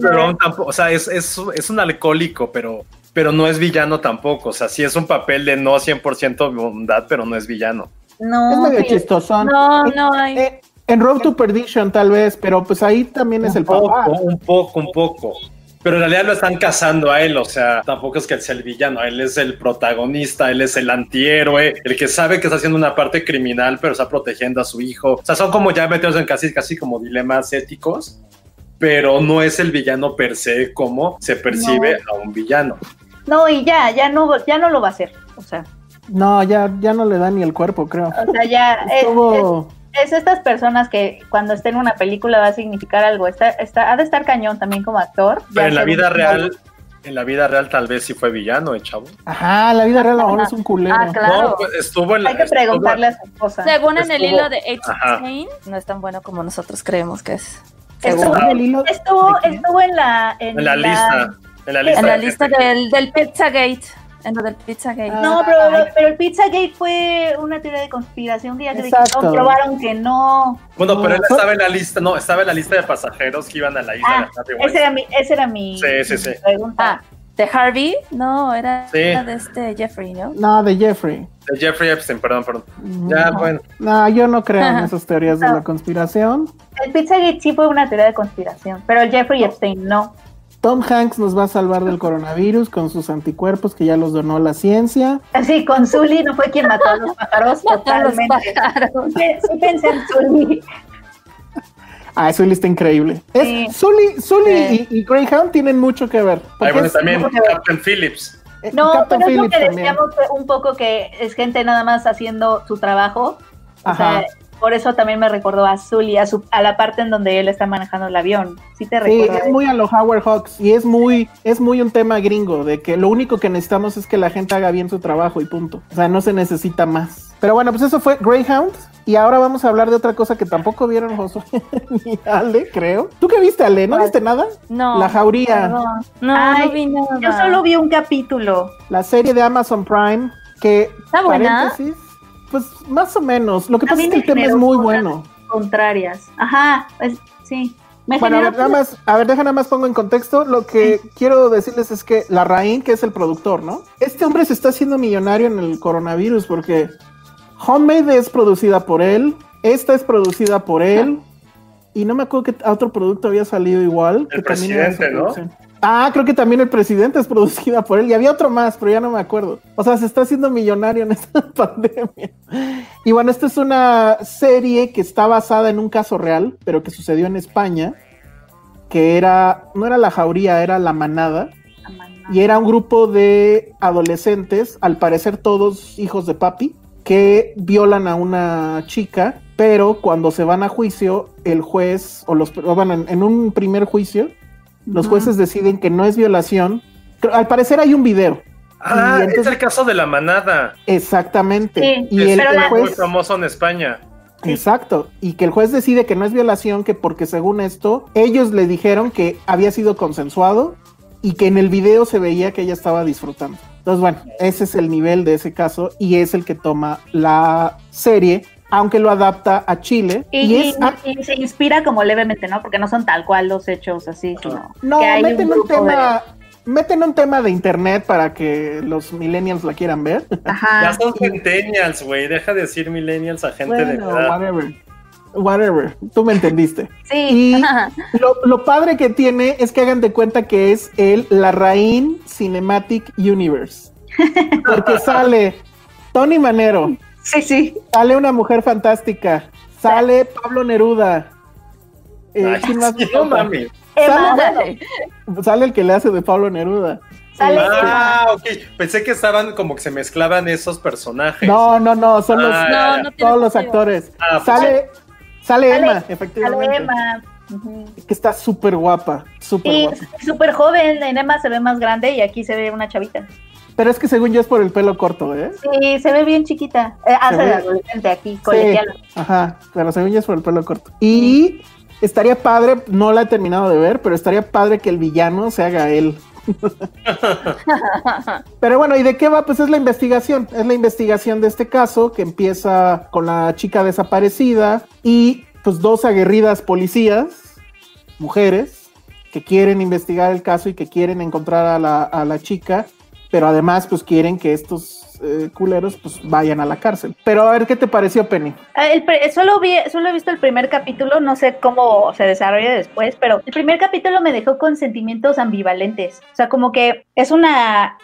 Their Own tampoco, o sea, es, es, es un alcohólico, pero, pero no es villano tampoco. O sea, sí es un papel de no 100% bondad, pero no es villano. No, es medio sí. chistosón. No, no hay. eh, en Road to Perdition tal vez, pero pues ahí también es el poco, papá. un poco, un poco. Pero en realidad lo están cazando a él, o sea, tampoco es que él sea el villano, él es el protagonista, él es el antihéroe, el que sabe que está haciendo una parte criminal, pero está protegiendo a su hijo. O sea, son como ya metidos en casi, casi como dilemas éticos, pero no es el villano per se como se percibe a un villano. No, y ya, ya no, ya no lo va a hacer. O sea, No, ya, ya no le da ni el cuerpo, creo. o sea, ya <laughs> es, Estuvo- es- es estas personas que cuando esté en una película va a significar algo. Está, está, ha de estar cañón también como actor. Pero Ya en la vida un- real, en la vida real tal vez sí fue villano, ¿eh, chavo? Ajá, la vida real ahora es un culero. Ah, claro. No, pues estuvo en la... Hay que estuvo- preguntarle a su esposa. Según en el hilo de. Kane, no es tan bueno como nosotros creemos que es. Estuvo, estuvo en la, en En la lista. En la lista. En la de lista gente. del, del Pizzagate. En lo del Pizzagate. Ah. No, pero, pero el Pizzagate fue una teoría de conspiración que ya Exacto. comprobaron que no. Bueno, pero él No, estaba en la lista, no, estaba en la lista de pasajeros que iban a la isla Ah, de Harvey ese era mi, ese era mi, Sí, sí, sí. mi pregunta. Ah, de Harvey. No, era, Sí. de este Jeffrey, ¿no? No, de Jeffrey. De Jeffrey Epstein, perdón, perdón. Ya, bueno. No, yo no creo en esas teorías de la conspiración. El Pizzagate sí fue una teoría de conspiración, pero el Jeffrey Epstein no. Tom Hanks nos va a salvar del coronavirus con sus anticuerpos que ya los donó la ciencia. Así, con Zully no fue quien mató a los pájaros, <laughs> los totalmente. pájaros. Sí, sí pensé en Zully. Ah, Sully está increíble. Es, Sí. Sully Sí. y, y Greyhound tienen mucho que ver. Ay, bueno, también. Captain Phillips. eh, No, Captain pero es lo que también. decíamos un poco que es gente nada más haciendo su trabajo. O Ajá. sea, por eso también me recordó a Zully, a, su, a la parte en donde él está manejando el avión. Sí te Sí, recuerdo. es muy a los Howard Hawks y es muy, es muy un tema gringo de que lo único que necesitamos es que la gente haga bien su trabajo y punto. O sea, no se necesita más. Pero bueno, pues eso fue Greyhound y ahora vamos a hablar de otra cosa que tampoco vieron Josué <laughs> ni Ale, creo. ¿Tú qué viste, Ale? ¿No viste nada? No. La jauría, Perdón. No, Ay, no vi nada. Yo solo vi un capítulo. la serie de Amazon Prime que ¿Está buena? paréntesis, pues más o menos. Lo que A pasa es que el tema es muy bueno. Contrarias. Ajá, es- sí. Me Bueno, a ver, nada más, a ver, deja nada más pongo en contexto. Lo que quiero decirles es que la Rain, que es el productor, ¿no? Este hombre se está haciendo millonario en el coronavirus porque Homemade es producida por él, esta es producida por él, y no me acuerdo que otro producto había salido igual. El que Presidente, ¿no? Ah, creo que también el presidente es producida por él. Y había otro más, pero ya no me acuerdo. O sea, se está haciendo millonario en <laughs> esta pandemia. Y bueno, esta es una serie que está basada en un caso real, pero que sucedió en España, que era, no era la jauría, era la manada. Y era un grupo de adolescentes, al parecer todos hijos de papi, que violan a una chica, pero cuando se van a juicio, el juez, o los, bueno, en, en un primer juicio, los Ujú. jueces deciden que no es violación. Al parecer hay un video. Ah, entonces- es el caso de la manada. Exactamente. Sí, y Es el, el la- muy juez, famoso en España. exacto, y que el juez decide que no es violación, que porque según esto, ellos le dijeron que había sido consensuado y que en el video se veía que ella estaba disfrutando. Entonces, bueno, ese es el nivel de ese caso y es el que toma la serie, aunque lo adapta a Chile. Y, Y, y- es y se inspira como levemente, ¿no? Porque no son tal cual los hechos así, sino No, que hay meten un, tema, meten un tema de internet para que los millennials la quieran ver. de- Ajá. Ya son centennials, güey. Deja de decir millennials a gente de edad. whatever. Whatever, tú me entendiste. Sí. Y <laughs> lo, lo padre que tiene es que hagan de cuenta que es el la Rain Cinematic Universe. <laughs> Porque sale Tony Manero, Sí, sí. sale una mujer fantástica, sale Pablo Neruda. eh, Ay, sí, <laughs> no mames. Sale, Emma, bueno, sale el que le hace de Pablo Neruda. Sale Ah, ok. Pensé que estaban como que se mezclaban esos personajes. No, no, no, son los, Ah, No, no tiene todos los actores. Ah, pues sale, sale Sale- Emma, Sale efectivamente. Emma. Ujú. Que está súper guapa, súper Y guapa. súper joven, en Emma se ve más grande y aquí se ve una chavita. Pero es que según yo es por el pelo corto, ¿eh? Sí, se ve bien chiquita. Eh, hace Se de adolescente aquí, Sí, colegiala. ajá, pero según yo es por el pelo corto. Y estaría padre, no la he terminado de ver, pero estaría padre que el villano se haga él. <laughs> Pero bueno, ¿y de qué va? Pues es la investigación. Es la investigación de este caso que empieza con la chica desaparecida y pues dos aguerridas policías, mujeres, que quieren investigar el caso y que quieren encontrar a la, a la chica, pero además pues quieren que estos eh, culeros pues vayan a la cárcel. Pero a ver, ¿qué te pareció, Penny? Ah, el pre- solo, vi, solo he visto el primer capítulo, no sé cómo se desarrolla después, pero el primer capítulo me dejó con sentimientos ambivalentes. O sea, como que es una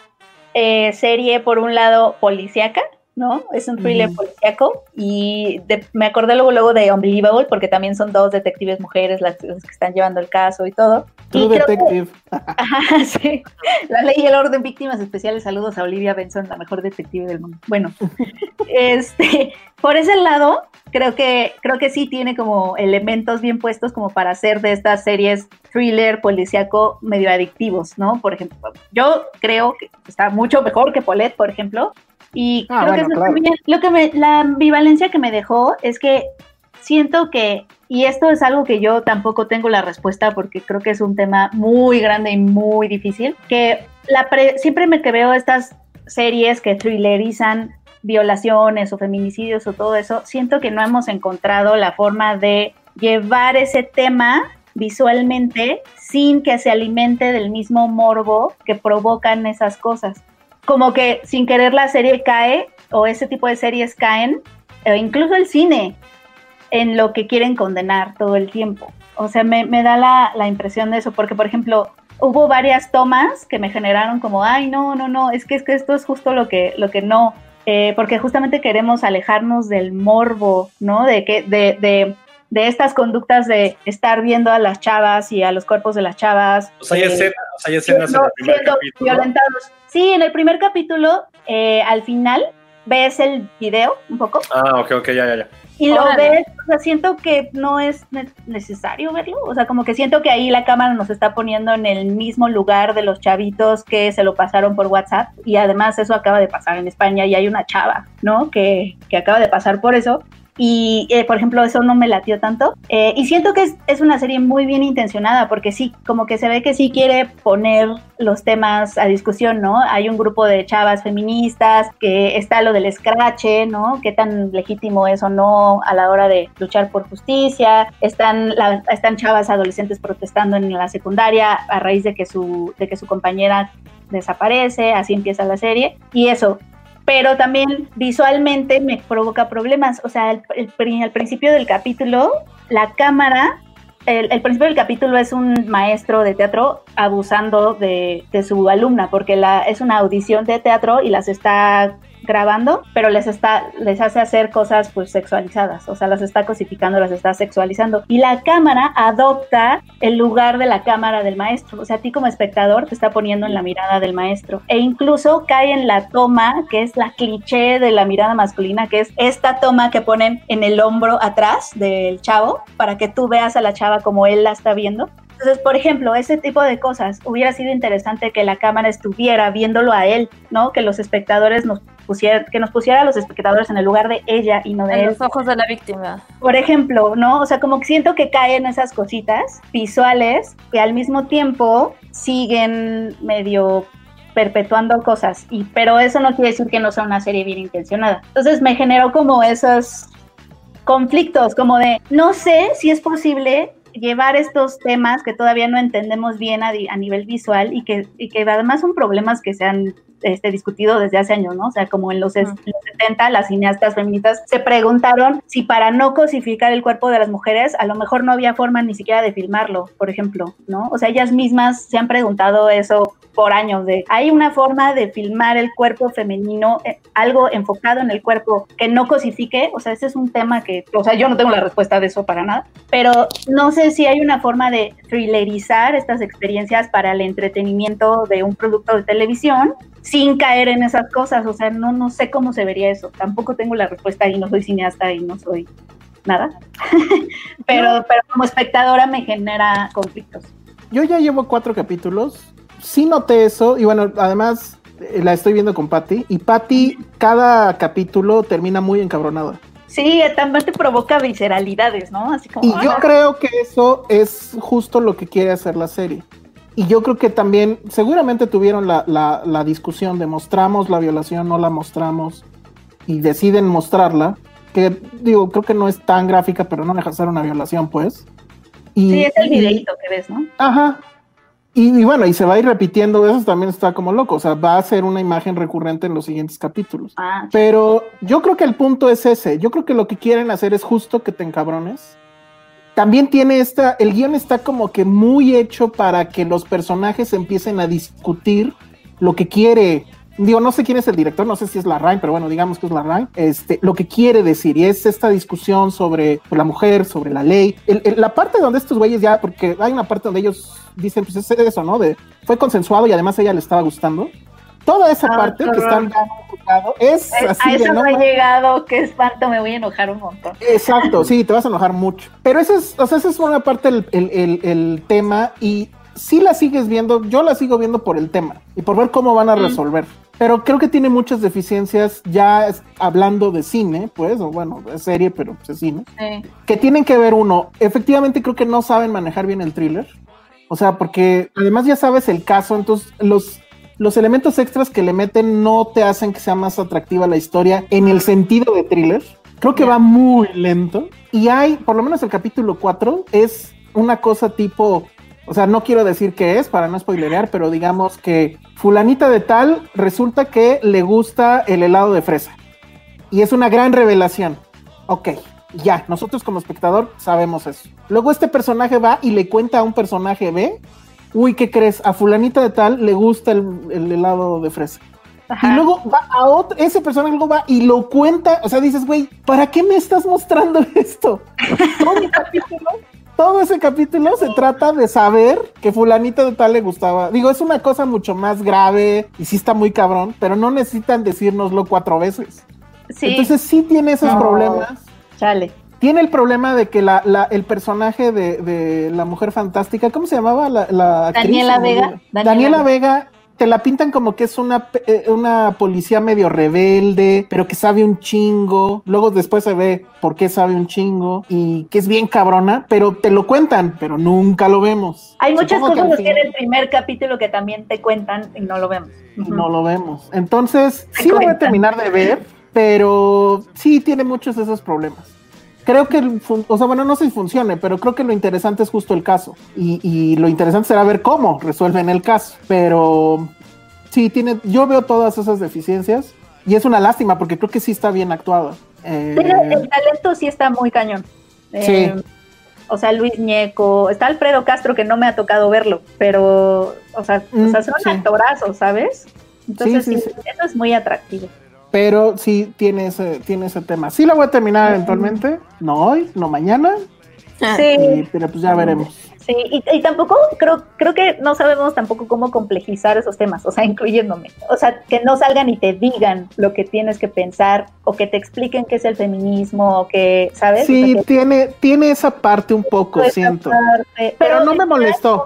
eh, serie, por un lado, policíaca, ¿no? Es un thriller Ujú. policíaco y de- me acordé luego, luego de Unbelievable, porque también son dos detectives mujeres las, las que están llevando el caso y todo. True Y creo que- Detective. <laughs> Ajá, sí. La ley y el orden, víctimas especiales. Saludos a Olivia Benson, la mejor detective del mundo. Bueno, <laughs> este, por ese lado, creo que, creo que sí tiene como elementos bien puestos como para hacer de estas series thriller, policíaco, medio adictivos, ¿no? Por ejemplo, yo creo que está mucho mejor que Paulette, por ejemplo. Y Ah, creo que eso claro. también- lo que me, la ambivalencia que me dejó es que siento que, y esto es algo que yo tampoco tengo la respuesta porque creo que es un tema muy grande y muy difícil, que la pre- siempre me que veo estas series que thrillerizan violaciones o feminicidios o todo eso, siento que no hemos encontrado la forma de llevar ese tema visualmente sin que se alimente del mismo morbo que provocan esas cosas. Como que sin querer la serie cae o ese tipo de series caen, o incluso el cine, en lo que quieren condenar todo el tiempo. O sea, me, me da la, la impresión de eso, porque por ejemplo, hubo varias tomas que me generaron como, ay, no, no, no, es que, es que esto es justo lo que, lo que no, eh, porque justamente queremos alejarnos del morbo, ¿no? De, que, de, de, de estas conductas de estar viendo a las chavas y a los cuerpos de las chavas. O sea, hay eh, escenas, o sea, hay escenas en siendo- el primer siendo capítulo. violentados. Sí, en el primer capítulo, eh, al final, ves el video un poco Ah, ok, ok, ya, ya, ya. y lo Órale. ves, o sea, siento que no es ne- necesario verlo, o sea, como que siento que ahí la cámara nos está poniendo en el mismo lugar de los chavitos que se lo pasaron por WhatsApp y además eso acaba de pasar en España y hay una chava, ¿no? Que, que acaba de pasar por eso. Y, eh, por ejemplo, eso no me latió tanto. Eh, y siento que es, es una serie muy bien intencionada, porque sí, como que se ve que sí quiere poner los temas a discusión, ¿no? Hay un grupo de chavas feministas, que está lo del escrache, ¿no? Qué tan legítimo es o no a la hora de luchar por justicia. Están, la- están chavas adolescentes protestando en la secundaria a raíz de que su, de que su compañera desaparece, así empieza la serie. Y eso, pero también visualmente me provoca problemas. O sea, el, al principio del capítulo, la cámara, el, el principio del capítulo es un maestro de teatro abusando de, de su alumna, porque la, es una audición de teatro y las está grabando, pero les está, les hace hacer cosas pues sexualizadas, o sea, las está cosificando, las está sexualizando. Y la cámara adopta el lugar de la cámara del maestro, o sea, a ti como espectador te está poniendo en la mirada del maestro. E incluso cae en la toma, que es la cliché de la mirada masculina, que es esta toma que ponen en el hombro atrás del chavo, para que tú veas a la chava como él la está viendo. Entonces, por ejemplo, ese tipo de cosas, hubiera sido interesante que la cámara estuviera viéndolo a él, ¿no? Que los espectadores nos pusieran, que nos pusiera a los espectadores en el lugar de ella y no de En él. los ojos de la víctima. Por ejemplo, ¿no? O sea, como que siento que caen esas cositas visuales que al mismo tiempo siguen medio perpetuando cosas, y, pero eso no quiere decir que no sea una serie bien intencionada. Entonces me generó como esos conflictos, como de, no sé si es posible llevar estos temas que todavía no entendemos bien a nivel visual y que, y que además son problemas que se han este, discutido desde hace años, ¿no? O sea, como en los, es- los 70 las cineastas feministas se preguntaron si para no cosificar el cuerpo de las mujeres, a lo mejor no había forma ni siquiera de filmarlo, por ejemplo, ¿no? O sea, ellas mismas se han preguntado eso por años de hay una forma de filmar el cuerpo femenino, eh, algo enfocado en el cuerpo que no cosifique, o sea, ese es un tema que, o sea, yo no tengo la respuesta de eso para nada, pero no sé si hay una forma de thrillerizar estas experiencias para el entretenimiento de un producto de televisión sin caer en esas cosas, o sea, no, no sé cómo se vería eso, tampoco tengo la respuesta y no soy cineasta y no soy nada, <laughs> pero, pero como espectadora me genera conflictos. Yo ya llevo cuatro capítulos. Sí noté eso. Y bueno, además eh, la estoy viendo con Patty. Y Patty, cada capítulo termina muy encabronada. Sí, también te provoca visceralidades, ¿no? Así como... Y yo "Ah". creo que eso es justo lo que quiere hacer la serie. Y yo creo que también, seguramente tuvieron la, la- la discusión de mostramos la violación, no la mostramos, y deciden mostrarla, que digo, creo que no es tan gráfica, pero no deja de ser una violación, pues. Y, Sí, es el videito que ves, ¿no? Ajá. Y, y bueno, y se va a ir repitiendo, eso también está como loco, o sea, va a ser una imagen recurrente en los siguientes capítulos. Ah, Pero yo creo que el punto es ese. Yo creo que lo que quieren hacer es justo que te encabrones. También tiene esta, el guion está como que muy hecho para que los personajes empiecen a discutir lo que quiere. Digo, no sé quién es el director, no sé si es Larraín, pero bueno, digamos que es Larraín. Este, lo que quiere decir, y es esta discusión sobre la mujer, sobre la ley. La parte donde estos güeyes ya, porque hay una parte donde ellos dicen, pues es eso, ¿no? De, fue consensuado y además a ella le estaba gustando. Toda esa Ah, parte que están juzgado es Eh, así a de eso no no he ma- llegado, qué espanto, me voy a enojar un montón. Exacto, sí, te vas a enojar mucho. Pero esa es, o sea, esa es una parte del el, el- el tema y si la sigues viendo, yo la sigo viendo por el tema y por ver cómo van a resolver. Pero creo que tiene muchas deficiencias ya hablando de cine, pues, o bueno, de serie, pero pues, es cine, Sí. que tienen que ver uno. Efectivamente creo que no saben manejar bien el thriller. O sea, porque además ya sabes el caso, entonces los, los elementos extras que le meten no te hacen que sea más atractiva la historia en el sentido de thriller. Creo que va muy lento. Y hay, por lo menos el capítulo 4, es una cosa tipo, o sea, no quiero decir qué es para no spoilerear, pero digamos que fulanita de tal resulta que le gusta el helado de fresa. Y es una gran revelación. Ok, ya, nosotros como espectador sabemos eso. Luego este personaje va y le cuenta a un personaje B, uy, ¿qué crees? A fulanita de tal le gusta el, el helado de fresa. Y luego va a otro, ese personaje luego va y lo cuenta, o sea, dices, güey, ¿para qué me estás mostrando <laughs> esto? Todo el capítulo, todo ese capítulo se trata de saber que fulanita de tal le gustaba. Digo, es una cosa mucho más grave y sí está muy cabrón, pero no necesitan decírnoslo cuatro veces. Sí. Entonces sí tiene esos No. problemas. Chale. Tiene el problema de que la, la- el personaje de, de la mujer fantástica, ¿cómo se llamaba la, la actriz? Daniela Vega. Daniela Daniela Vega. Te la pintan como que es una, eh, una policía medio rebelde, pero que sabe un chingo. Luego después se ve por qué sabe un chingo y que es bien cabrona, pero te lo cuentan, pero nunca lo vemos. Hay muchas Supongo que cosas así en el primer capítulo que también te cuentan y no lo vemos. no lo vemos. Entonces, sí lo voy a terminar de ver, pero sí tiene muchos de esos problemas. Creo que, o sea, bueno, no sé si funcione, pero creo que lo interesante es justo el caso. Y, y lo interesante será ver cómo resuelven el caso. Pero sí, tiene, yo veo todas esas deficiencias y es una lástima porque creo que sí está bien actuada. Eh, Pero el talento sí está muy cañón. Sí. Eh, o sea, Luis Ñeco, está Alfredo Castro que no me ha tocado verlo, pero, o sea, o Mm, sea son sí. actorazos, ¿sabes? Entonces, sí, eso es muy atractivo. Pero sí tiene ese, tiene ese tema. Sí la voy a terminar eventualmente. No hoy, no mañana. Sí, y- pero pues ya veremos. sí, y, y tampoco creo, creo que no sabemos tampoco cómo complejizar esos temas, o sea, incluyéndome. O sea, que no salgan y te digan lo que tienes que pensar, o que te expliquen qué es el feminismo, o que, ¿sabes? Sí, O sea, que- tiene, tiene esa parte un poco, siento. parte, Pero no me molestó.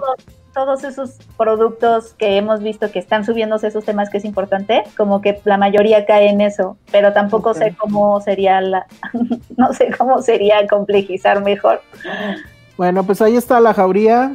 Todos esos productos que hemos visto que están subiéndose esos temas que es importante, como que la mayoría cae en eso, pero tampoco sé cómo sería la, <laughs> no sé cómo sería complejizar mejor. Bueno, pues ahí está la jauría.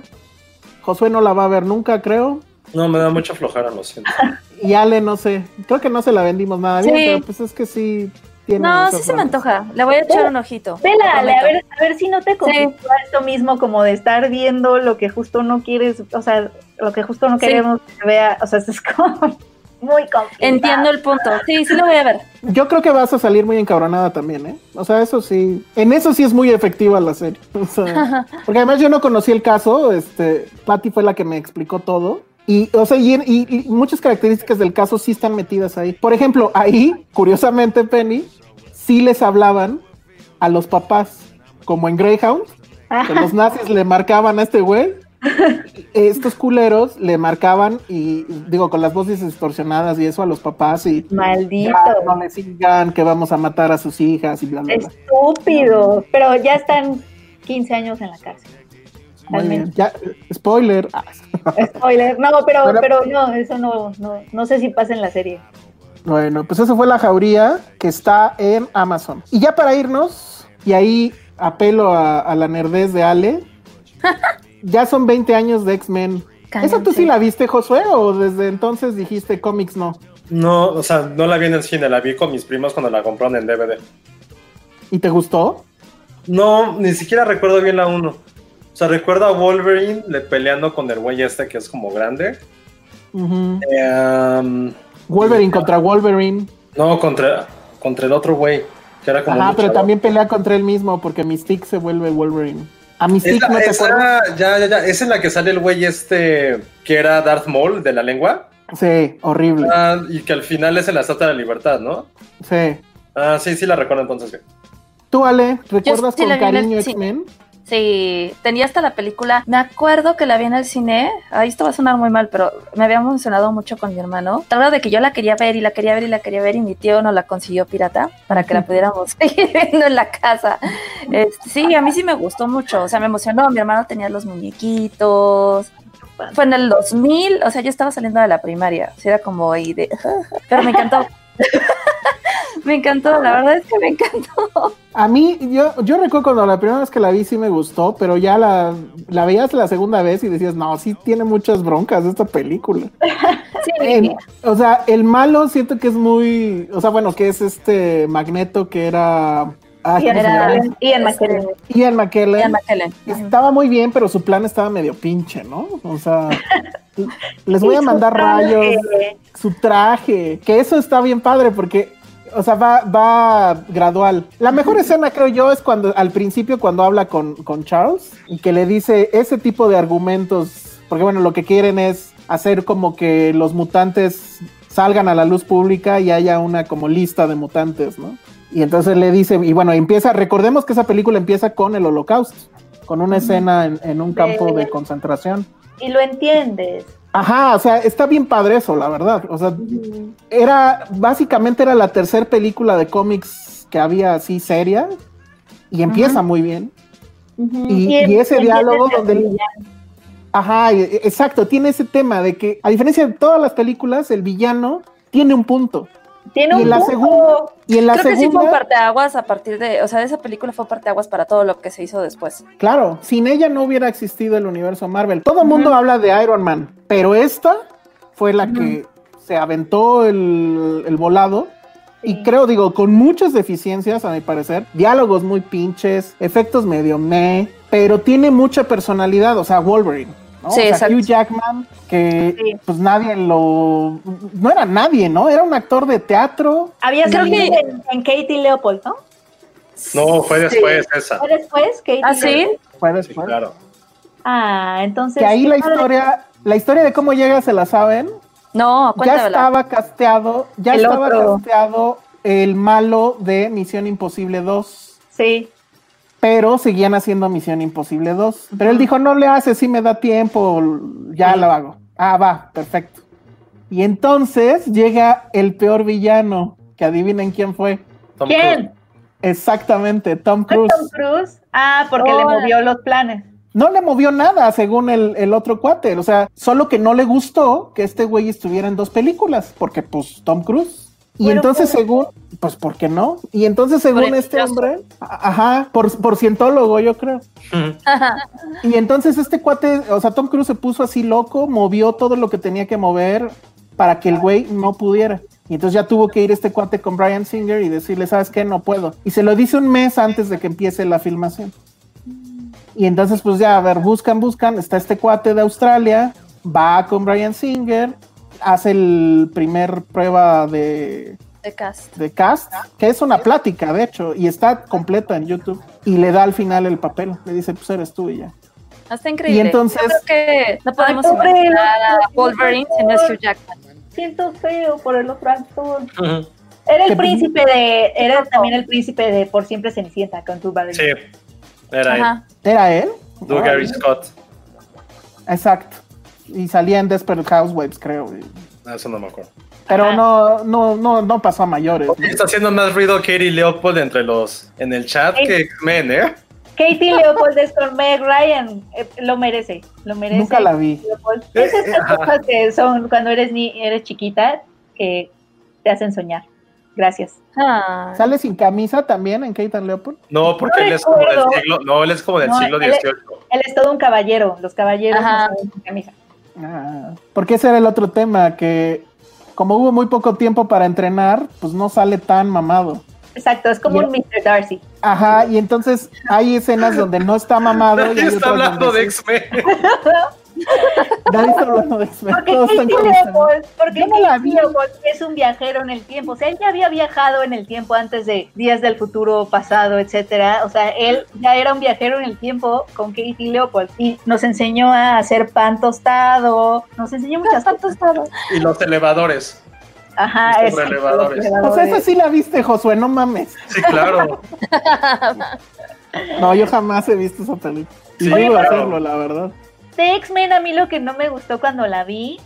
Josué no la va a ver nunca, creo. No, me da mucha flojera, lo siento. <laughs> Y Ale, no sé. Creo que no se la vendimos nada bien, Sí. pero pues es que sí. No, sí se me antoja. Le voy a echar un ojito. Vela, a ver, a ver si no te conflictúa esto mismo como de estar viendo lo que justo no quieres, o sea, lo que justo no Sí. queremos que se vea, o sea, es como, <laughs> muy complicado. Entiendo el punto. Sí, sí lo voy a ver. Yo creo que vas a salir muy encabronada también, ¿eh? O sea, eso sí. En eso sí es muy efectiva la serie. <laughs> O sea, <laughs> porque además yo no conocí el caso. Este, Patty fue la que me explicó todo. Y, o sea, y, y- y muchas características del caso sí están metidas ahí. Por ejemplo, ahí, curiosamente, Penny, sí les hablaban a los papás, como en Greyhound, que los nazis le marcaban a este güey. <laughs> Estos culeros le marcaban y digo con las voces distorsionadas y eso a los papás y Maldito. ya, no le sigan que vamos a matar a sus hijas y bla bla bla. Estúpido. Pero ya están 15 años en la cárcel. Muy bien. Ya, spoiler. Spoiler. No, pero, Bueno. pero no, eso no, no, no sé si pasa en la serie. Bueno, pues eso fue la jauría que está en Amazon. Y ya para irnos, y ahí apelo a, a la nerdez de Ale, <laughs> ya son 20 años de X-Men. ¿Esa tú sí la viste, Josué, o desde entonces dijiste cómics no? No, o sea, no la vi en el cine, la vi con mis primos cuando la compraron en DVD. ¿Y te gustó? No, ni siquiera recuerdo bien la 1. O sea, recuerdo a Wolverine le peleando con el güey este que es como grande. Um, Wolverine contra Wolverine. no, contra, contra el otro güey, que era como Ajá, pero también pelea contra él mismo porque Mystique se vuelve Wolverine. A Mystique Esa, no te esa- acuerdas? ya, ya, ya, es en la que sale el güey este que era Darth Maul de la lengua. Sí, horrible. Ah, y que al final es en la Estatua de la Libertad, ¿no? Sí. Ah, sí, sí la recuerdo entonces. ¿Tú, Ale, recuerdas sí con la cariño. X-Men? Sí, tenía hasta la película. Me acuerdo que la vi en el cine. Ahí esto va a sonar muy mal, pero me había emocionado mucho con mi hermano. Tal vez de que yo la quería ver y la quería ver y la quería ver y mi tío no la consiguió pirata para que la pudiéramos <laughs> seguir viendo en la casa. Este, sí, a mí sí me gustó mucho. O sea, me emocionó. Mi hermano tenía los muñequitos. Fue en el 2000, o sea, yo estaba saliendo de la primaria. O sea, era como ahí de. <laughs> Pero me encantó. <laughs> me encantó, la verdad es que me encantó. A mí, yo, yo recuerdo cuando la primera vez que la vi sí me gustó, pero ya la, la veías la segunda vez y decías, no, sí tiene muchas broncas esta película. <laughs> En- o sea, el malo siento que es muy, o sea, bueno, que es este Magneto que era... ah, ¿cómo se Era llama? Ian McKellen. Ian McKellen. Ian McKellen. Estaba muy bien, pero su plan estaba medio pinche, ¿no? O sea, <laughs> les voy a mandar traje. rayos, su traje, que eso está bien padre porque, o sea, va, va gradual. La mejor escena, creo yo, es cuando al principio, cuando habla con, con Charles y que le dice ese tipo de argumentos, porque bueno, lo que quieren es hacer como que los mutantes salgan a la luz pública y haya una como lista de mutantes, ¿no? Y entonces le dice, y bueno, empieza, recordemos que esa película empieza con el holocausto, con una escena en, en un campo de concentración. Y lo entiendes. Ajá, o sea, está bien padre eso, la verdad. O sea, era, básicamente era la tercera película de cómics que había así seria y empieza muy bien. Y, y ese diálogo donde... Ajá, e- exacto, tiene ese tema de que, a diferencia de todas las películas, el villano tiene un punto. Tiene y un en la punto. segunda, y en la Creo que sí fue un segunda, parteaguas a partir de, o sea, esa película fue parteaguas para todo lo que se hizo después. claro, sin ella no hubiera existido el universo Marvel. Todo el mundo habla de Iron Man, pero esta fue la que se aventó el, el volado. Y creo, digo, con muchas deficiencias, a mi parecer, diálogos muy pinches, efectos medio meh, pero tiene mucha personalidad, o sea, Wolverine. ¿No? Sí, o sea, exacto. Hugh Jackman, que pues nadie lo... No era nadie, ¿no? Era un actor de teatro. Había y- en, en Katie Leopold, ¿no? No, fue después esa. ¿Fue después? Katie ¿Ah, sí? Fue Sí, después. claro. Ah, entonces. Que ahí la historia, la historia de cómo llega se la saben. No, Ya cuéntamela. estaba casteado, ya El estaba otro. casteado el malo de Misión Imposible 2. Sí. Pero seguían haciendo Misión Imposible 2. Pero él dijo, no le hace, si me da tiempo, ya lo hago. Ah, va, perfecto. Y entonces llega el peor villano, que adivinen quién fue. Tom ¿Quién? Cruise. Exactamente, Tom ¿Fue Cruise. Tom Cruise? Ah, porque le movió los planes. No le movió nada, según el, el otro cuate. O sea, solo que no le gustó que este güey estuviera en dos películas, porque pues Tom Cruise. Y Bueno, entonces, pues- según, pues, ¿por qué no? Y entonces, según Por este hombre, ajá, por, por cientólogo, yo creo. Y entonces este cuate, o sea, Tom Cruise se puso así loco, movió todo lo que tenía que mover para que el güey no pudiera. Y entonces ya tuvo que ir este cuate con Brian Singer y decirle, ¿sabes qué? No puedo. Y se lo dice un mes antes de que empiece la filmación. Y entonces, pues ya, a ver, buscan, buscan. Está este cuate de Australia, va con Brian Singer. Hace el primer prueba de, De cast. de cast, que es una plática, de hecho, y está completa en YouTube. Y le da al final el papel. Le dice, pues eres tú y ya. Está increíble. Y entonces- Yo creo que no podemos imaginar a Wolverine por si no es favor. Hugh Jackman. Siento feo por el otro actor. Era el príncipe de. Era también el príncipe de Por siempre Cenicienta con tu Barry. Sí, era él. ¿Era él? Do Gary Scott. Exacto. Y salía en Desperate Housewives, creo. y- Ah, Eso no me acuerdo. Pero Ajá. no, no, no, no pasó a mayores. Está haciendo más ruido Katie Leopold entre los en el chat que X-Men, ¿eh? Katie Leopold es con Meg Ryan. eh, lo merece. Lo merece. Nunca la vi. Leopold. Eh, Es estas ajá. cosas que son cuando eres, ni, eres chiquita que te hacen soñar. Gracias. Ah. ¿Sale sin camisa también en Keitan Leopold? No, porque No él es como del siglo, no, él es como del No, siglo él XVIII. Él es todo un caballero. Los caballeros Ajá. no salen sin camisa. Ah, porque ese era el otro tema, que como hubo muy poco tiempo para entrenar, pues no sale tan mamado. Exacto, es como Y- un Mr. Darcy. Ajá, y entonces hay escenas donde no está mamado. <laughs> y Nadie está hablando de sí. X-Men. <laughs> <laughs> Nadie hablando de X-Men. Porque Todos están. Leopold, porque no la Katie vi. Leopold es un viajero en el tiempo. O sea, él ya había viajado en el tiempo antes de Días del Futuro Pasado, etcétera. O sea, él ya era un viajero en el tiempo con Katie Leopold y nos enseñó a hacer pan tostado, nos enseñó muchas Pan cosas. tostado. Y los elevadores. Ajá, Los elevadores. O sea, esa sí la viste, Josué, no mames. Sí, claro. <laughs> No, yo jamás he visto esa película. Y Sí, no iba a claro. hacerlo, la verdad. De X-Men a mí lo que no me gustó cuando la vi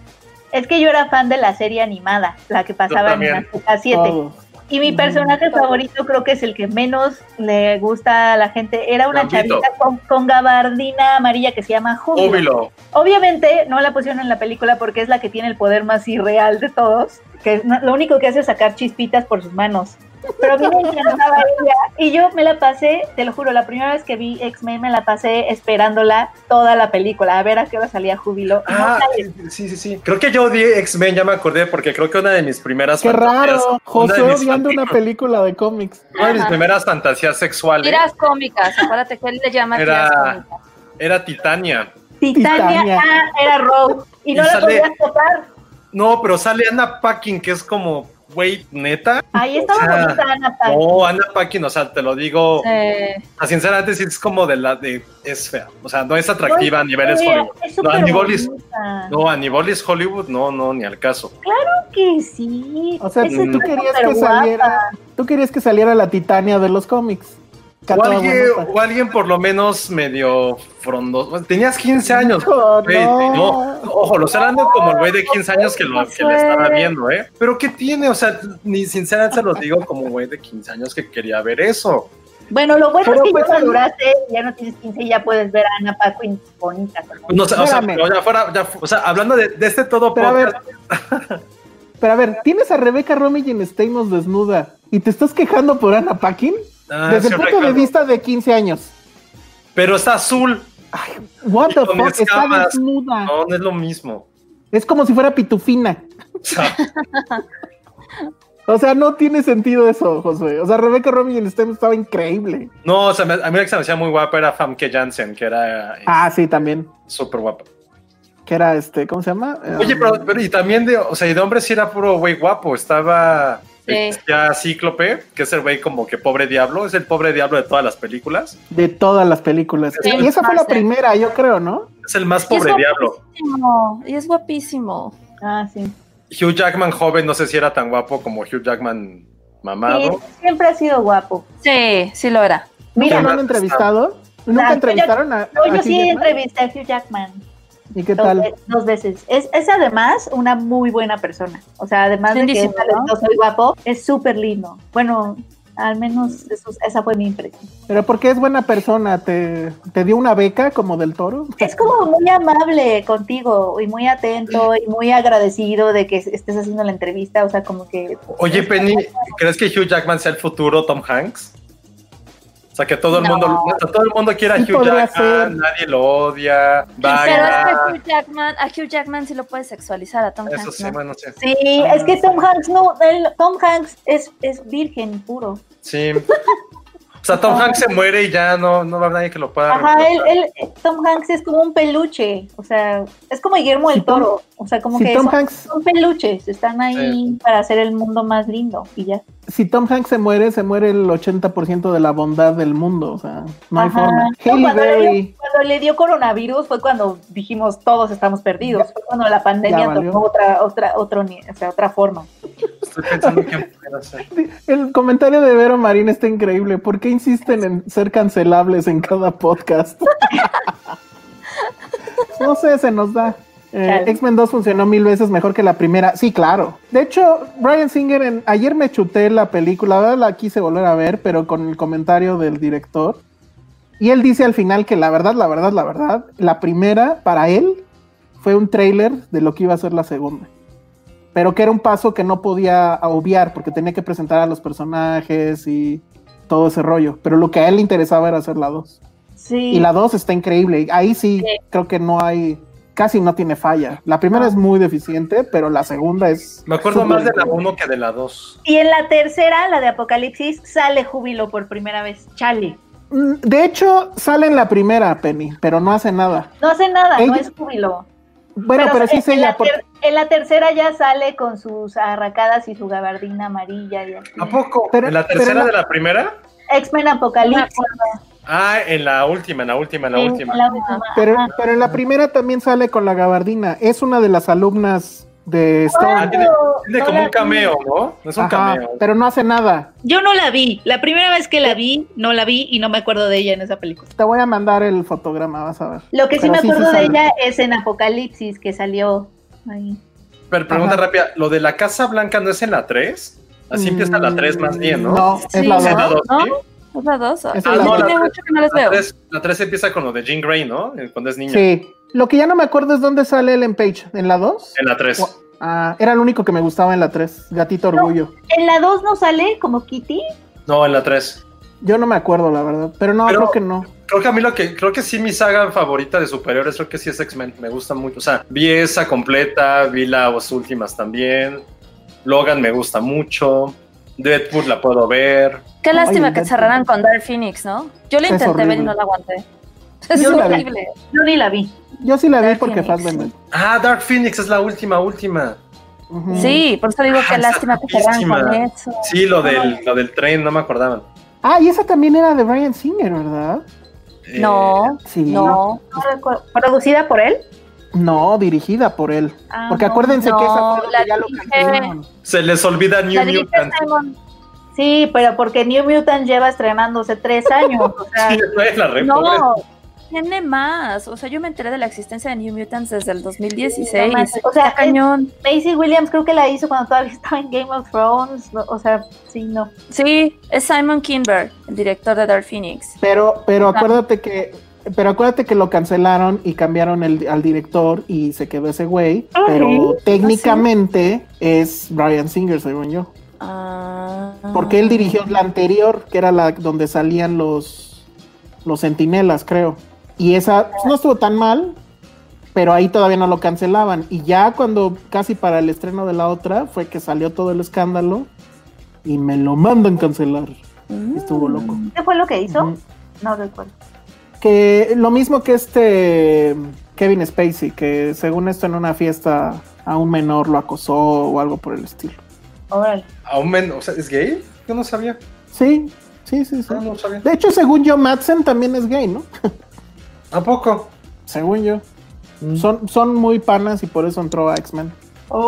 es que yo era fan de la serie animada, la que pasaba en. Azteca 7. Todos. Y mi personaje favorito creo que es el que menos le gusta a la gente. Era una Gambito. chavita con, con gabardina amarilla que se llama Júbilo. Júbilo. Obviamente no la pusieron en la película porque es la que tiene el poder más irreal de todos. Que lo único que hace es sacar chispitas por sus manos. Pero a mí me encantaba ella. Y yo me la pasé, te lo juro, la primera vez que vi X-Men me la pasé esperándola toda la película, a ver a qué hora salía Júbilo. No Ah, sale. sí, sí, sí. Creo que yo odié X-Men, ya me acordé, porque creo que una de mis primeras Qué fantasías- raro. una Josué mis odiando una película de cómics. Una de mis primeras fantasías sexuales Tiras cómicas, acuérdate que él le llama tiras era, cómicas. era Titania. Titania, Titania. ah, era Rogue. Y no Y la sale- podías topar. No, pero sale Anna Paquin, que es como, güey, neta. Ahí estaba O sea, bonita Ana Paquin. No, Anna Paquin, o sea, te lo digo, Eh, a sinceramente sí es como de la de es fea, o sea, no es atractiva a niveles fea, Hollywood. es No, a niveles, no, a niveles Hollywood, no, no, ni al caso. que sí. O sea, Es tú querías que guapa. saliera, tú querías que saliera la Titania de los cómics. O alguien, o alguien por lo menos medio frondoso. Tenías 15 años. No. Ojo, lo estoy hablando como el güey de 15 años que lo que le estaba viendo, ¿eh? Pero ¿qué tiene? O sea, ni sinceramente se los digo como güey de 15 años que quería ver eso. Bueno, lo bueno Pero es que pues ya maduraste, ya no tienes 15 y ya puedes ver a Ana Paquin bonita. No sé, o sea, Espérame. pero ya fuera, ya o sea, hablando de, de este todo Pero a ver, pero a ver, tienes a Rebeca Romijn Stamos desnuda y te estás quejando por Anna Paquin Ah, desde el punto de vista de 15 años. pero está azul. What the Con fuck, está desnuda. No, no es lo mismo. Es como si fuera pitufina. <laughs> O sea, no tiene sentido eso, Josué. O sea, Rebeca Romijn Stamos estaba increíble. no, o sea, me- a mí la que se me hacía muy guapa era Famke Janssen, que era Ah, sí, también. súper guapa. Que era este, ¿cómo se llama? Oye, Um, pero, pero y también de, o sea, y de hombre sí era puro güey guapo. Estaba. Ya Cíclope, que es el güey como que pobre diablo, es el pobre diablo de todas las películas. De todas las películas. Sí, y esa fue la primera, yo creo, ¿no? Es el más y pobre diablo. guapísimo, y es guapísimo. Ah, sí. Hugh Jackman joven, no sé si era tan guapo como Hugh Jackman mamado. Sí, siempre ha sido guapo. Sí, sí lo era. ¿Nunca Mira, lo han entrevistado? ¿Nunca Ah, entrevistaron a, yo, a yo Hugh sí entrevisté a Hugh Jackman ¿Y qué dos, tal? ve- dos veces. Es, es además una muy buena persona. O sea, además de que es talentoso y guapo, es súper lindo. Bueno, al menos eso- esa fue mi impresión. Pero porque es buena persona, ¿Te, ¿te dio una beca como del toro? Es como muy amable contigo y muy atento y muy agradecido de que estés haciendo la entrevista. O sea, como que Oye, Penny, ¿crees que Hugh Jackman sea el futuro Tom Hanks? O sea, que todo el No. mundo, o sea, todo el mundo quiera a Sí Hugh Jackman, ser. nadie lo odia, Pero es que Hugh Jackman, a Hugh Jackman sí lo puedes sexualizar, a Tom Eso Hanks sí, no. bueno, sí. Sí, es que Tom Hanks no, Tom Hanks es, es virgen puro. Sí. O sea, Tom Hanks se muere y ya no, no va a haber nadie que lo pueda Ajá, él, él- Tom Hanks es como un peluche, o sea, es como Guillermo del Toro, o sea, como si que Tom son, Hanks- son peluches, están ahí para hacer el mundo más lindo y ya. Si Tom Hanks se muere, se muere el 80% de la bondad del mundo. O sea, no hay Ajá. forma. No, cuando, le Berry. dio, cuando le dio coronavirus fue cuando dijimos todos estamos perdidos, fue cuando la pandemia Ya tomó otra, otra, otro, o sea, otra forma. Estoy pensando pudiera ser. <laughs> El comentario de Vero Marín está increíble. ¿Por qué insisten en ser cancelables en cada podcast? <laughs> no sé, se nos da. Eh. X-Men 2 funcionó mil veces mejor que la primera. Sí, claro. De hecho, Brian Singer, en- ayer me chuté la película, la quise volver a ver, pero con el comentario del director. Y él dice al final que la verdad, la verdad, la verdad, la primera para él fue un tráiler de lo que iba a ser la segunda. Pero que era un paso que no podía obviar porque tenía que presentar a los personajes y todo ese rollo. Pero lo que a él le interesaba era hacer la 2. Sí. Y la 2 está increíble. Ahí sí, creo que no hay, casi no tiene falla. La primera es muy deficiente, pero la segunda es... Me acuerdo más de la buena. 1 que de la 2. Y en la tercera, la de Apocalipsis, sale Júbilo por primera vez, Chale. Mm, De hecho, sale en la primera, Penny, pero no hace nada. No hace nada, no es Júbilo. Bueno, pero, sí en ella. la porque- ter- en la tercera ya sale con sus arracadas y su gabardina amarilla y así. ¿A poco? Pero- ¿En la pero tercera la- de la primera? X-Men Apocalipsis. Ah, en la última, en la última, en la Sí, última. la última, Pero, ajá. pero en la primera también sale con la gabardina. Es una de las alumnas de Stone. Ah, tiene, tiene no como un cameo, ¿no? Es un Ajá, cameo. pero no hace nada. Yo no la vi. La primera vez que la vi, no la vi y no me acuerdo de ella en esa película. Te voy a mandar el fotograma, vas a ver. Lo que sí Pero me acuerdo de ella es en Apocalipsis, que salió ahí. Pero pregunta Ajá. rápida, ¿lo de la Casa Blanca no es en la 3? Así empieza la 3 más bien, ¿no? No, es la ¿Es en la dos. 2? ¿No? sí? ¿Es la dos? Es Ah, la no, dos. tiene mucho que no les La veo. 3, la 3 empieza con lo de Jean Grey, ¿no? Eh, Cuando es niña. Sí. Lo que ya no me acuerdo es dónde sale Ellen Page. ¿En la 2? En la 3. Ah, era el único que me gustaba en la 3. Gatito Orgullo. En la 2 no sale como Kitty. No, en la 3. Yo no me acuerdo, la verdad. Pero no, Pero- creo que no. Creo que a mí lo que, creo que sí mi saga favorita de superhéroes, creo que sí es X-Men, me gusta mucho. O sea, vi esa completa, vi las últimas también. Logan me gusta mucho. Deadpool la puedo ver. Qué lástima Ay, que Deadpool. cerraran con Dark Phoenix, ¿no? Yo la Es intenté ver y no la aguanté. <laughs> Es Yo horrible. Yo ni la vi. Yo sí la vi porque. Fassbender. Ah, Dark Phoenix es la última, última. Sí, por eso digo Ah, qué lástima que cerraran con eso. Sí, lo del, lo del tren, no me acordaban. Ah, y esa también era de Brian Singer, ¿verdad? Eh, No, Sí. no. No recuerdo. ¿Producida por él? No, dirigida por él. Ah, Porque no, acuérdense que esa fue la donde ya lo dirige- cancelaron. Se les olvida New Mutant. Sí, pero porque New Mutant lleva estrenándose tres años. O sea, Sí, no es la re pobre. No, tiene más. O sea, yo me enteré de la existencia de New Mutants desde el 2016. No manches, o sea, cañón. Macy Williams creo que la hizo cuando todavía <laughs> estaba en Game of Thrones. no, o sea, sí, no. Sí, es Simon Kinberg, el director de Dark Phoenix. Pero, pero acuérdate que, pero acuérdate que lo cancelaron y cambiaron el, al director y se quedó ese güey. Ah, Pero ¿sí? técnicamente es Brian Singer, según yo. Ah. Porque él dirigió la anterior, que era la donde salían los, los sentinelas, creo. Y esa pues, no estuvo tan mal, pero ahí todavía no lo cancelaban. Y ya cuando casi para el estreno de la otra fue que salió todo el escándalo y me lo mandan cancelar. Estuvo loco. ¿Qué fue lo que hizo? Ujú. No recuerdo. Que lo mismo que este Kevin Spacey, que según esto en una fiesta a un menor lo acosó o algo por el estilo. Órale. Aún men- o sea, ¿es gay? Yo no sabía. Sí, sí, sí, sí. No, no sabía. De hecho, según yo, Madsen también es gay, ¿no? <laughs> ¿A poco? Según yo. Son, son muy panas y por eso entró a X-Men.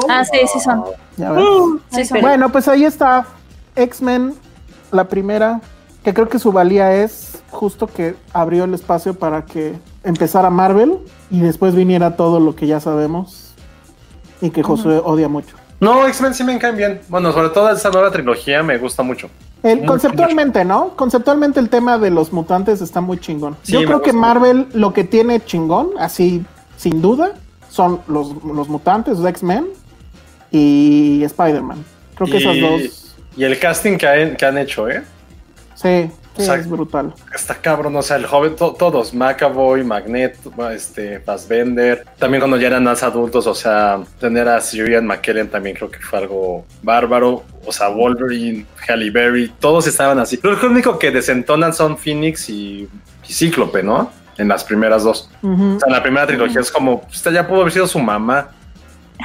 Ah, sí, sí son. Ya ves. Sí son. Bueno, pues ahí está. X-Men, la primera, que creo que su valía es justo que abrió el espacio para que empezara Marvel y después viniera todo lo que ya sabemos y que Josué odia mucho. No, X-Men sí me caen bien. Bueno, sobre todo esa nueva trilogía me gusta mucho. El, Mucho, conceptualmente, ¿no? Conceptualmente el tema de los mutantes está muy chingón. Sí, Yo creo que. Marvel lo que tiene chingón, así sin duda, son los, los mutantes, los X-Men y Spider-Man. Creo que esas Y- dos. Y el casting que, han- que han hecho, ¿eh? Sí. Sí, O sea, es brutal. Está cabrón, o sea, el joven, to- todos, McAvoy, Magnet, este, Fassbender, también cuando ya eran más adultos, o sea, tener a Sirian McKellen también creo que fue algo bárbaro, o sea, Wolverine, Halle Berry, todos estaban así. Lo único que desentonan son Phoenix y, y Cíclope, ¿no? En las primeras dos. O sea, en la primera trilogía es como, esta ya pudo haber sido su mamá.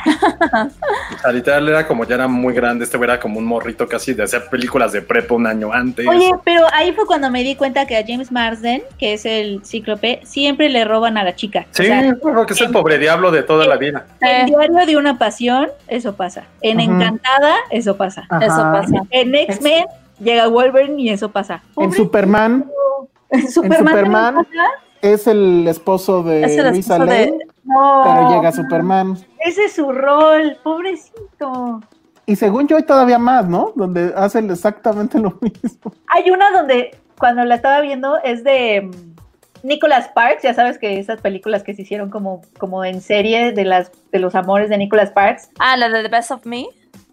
<laughs> O sea, literal era como ya era muy grande, este güey era como un morrito casi de hacer películas de prepa un año antes. Oye, pero ahí fue cuando me di cuenta que a James Marsden, que es el cíclope, siempre le roban a la chica. Sí, O sea, creo que es el pobre diablo de toda la vida. en Diario de una Pasión, eso pasa. En. Encantada, eso pasa. Ajá. Eso pasa. En X-Men, llega Wolverine y eso pasa. En Superman En <laughs> Superman, Superman, también pasa. Es el esposo de Es el Luisa esposo de- Lane, No, pero llega Superman. ese es su rol, pobrecito. Y según yo hay todavía más, ¿no? Donde hacen exactamente lo <laughs> mismo. Hay una donde, cuando la estaba viendo, es de mm, Nicholas Sparks, ya sabes que esas películas que se hicieron como, como en serie de las de los amores de Nicholas Sparks, Ah, la de The Best of Me.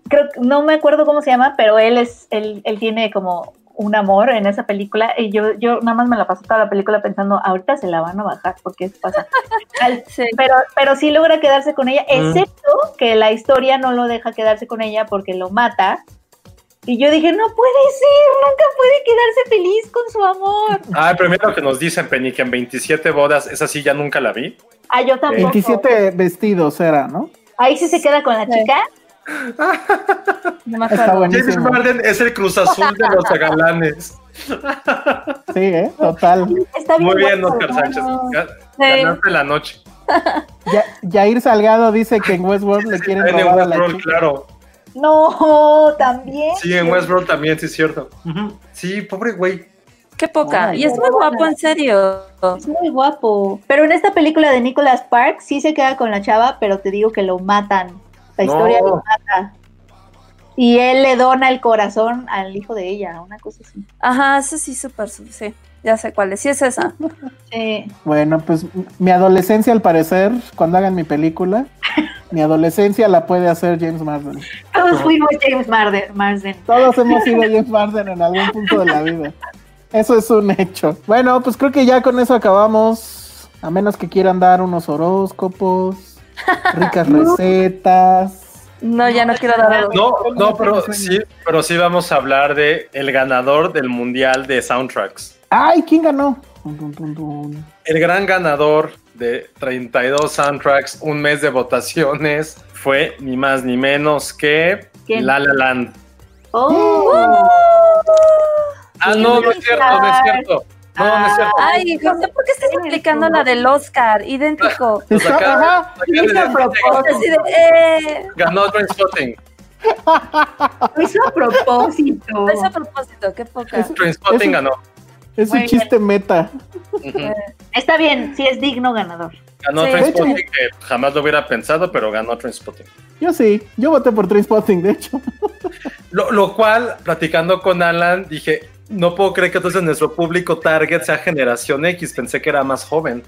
creo que no me acuerdo cómo se llama, pero él es, él, él tiene como un amor en esa película y yo, yo nada más me la pasé toda la película pensando, ahorita se la van a bajar porque eso pasa. <laughs> Al- Sí. pero, pero sí logra quedarse con ella, Mm. excepto que la historia no lo deja quedarse con ella porque lo mata. Y yo dije, no puede ser, nunca puede quedarse feliz con su amor. Ah, primero lo que nos dicen, Penny, que en 27 bodas, esa sí ya nunca la vi. Ah, yo tampoco. 27 vestidos era, ¿no? Ahí sí se queda con la Sí. chica. No me acuerdo. James. Marden es el Cruz Azul de los <laughs> galanes. Sí, ¿eh? Total. Está bien. Muy bien, guapo, Oscar ¿no? Sánchez. Ga- Sí. Ganaste la noche. Ya, Jair Salgado dice que en Westworld le quieren En robar a la Westworld, chica. claro. No, también. Sí, en Westworld también, sí es cierto. Sí, pobre güey. Qué poca. Ay, y es muy guapo, en serio. Es muy guapo. Pero en esta película de Nicholas Sparks sí se queda con la chava, pero te digo que lo matan. La No. historia lo mata. Y él le dona el corazón al hijo de ella, una cosa así. Ajá, eso sí, súper, sí. Ya sé cuál es. Sí es esa. <laughs> Sí. Bueno, pues mi adolescencia, al parecer, cuando hagan mi película, mi adolescencia la puede hacer James Marsden. Todos fuimos James Marsden. Marsden. Todos hemos sido James Marsden en algún punto de la vida. Eso es un hecho. Bueno, pues creo que ya con eso acabamos. A menos que quieran dar unos horóscopos, ricas recetas. No, ya no quiero dar No, no, pero sí, pero sí vamos a hablar de el ganador del mundial de soundtracks. ¡Ay! ¿Quién ganó? El gran ganador de 32 soundtracks, un mes de votaciones, fue ni más ni menos que ¿Quién? La La Land. Oh. Ah, no, no es cierto, no es cierto. No, no es cierto. Ay, José, ¿por qué estás explicando la del Oscar? Idéntico. <laughs> Pues ajá. de, eh, Ganó Trainspotting. Lo hizo a propósito. es a propósito, qué poca. Trainspotting Eso- ganó. Es un chiste meta. Está bien, sí es digno ganador. Ganó Sí. Trainspotting, que jamás lo hubiera pensado, pero ganó Trainspotting. Yo sí, yo voté por Trainspotting, de hecho. Lo, lo cual, platicando con Alan, dije, no puedo creer que entonces nuestro público target sea generación X, pensé que era más joven.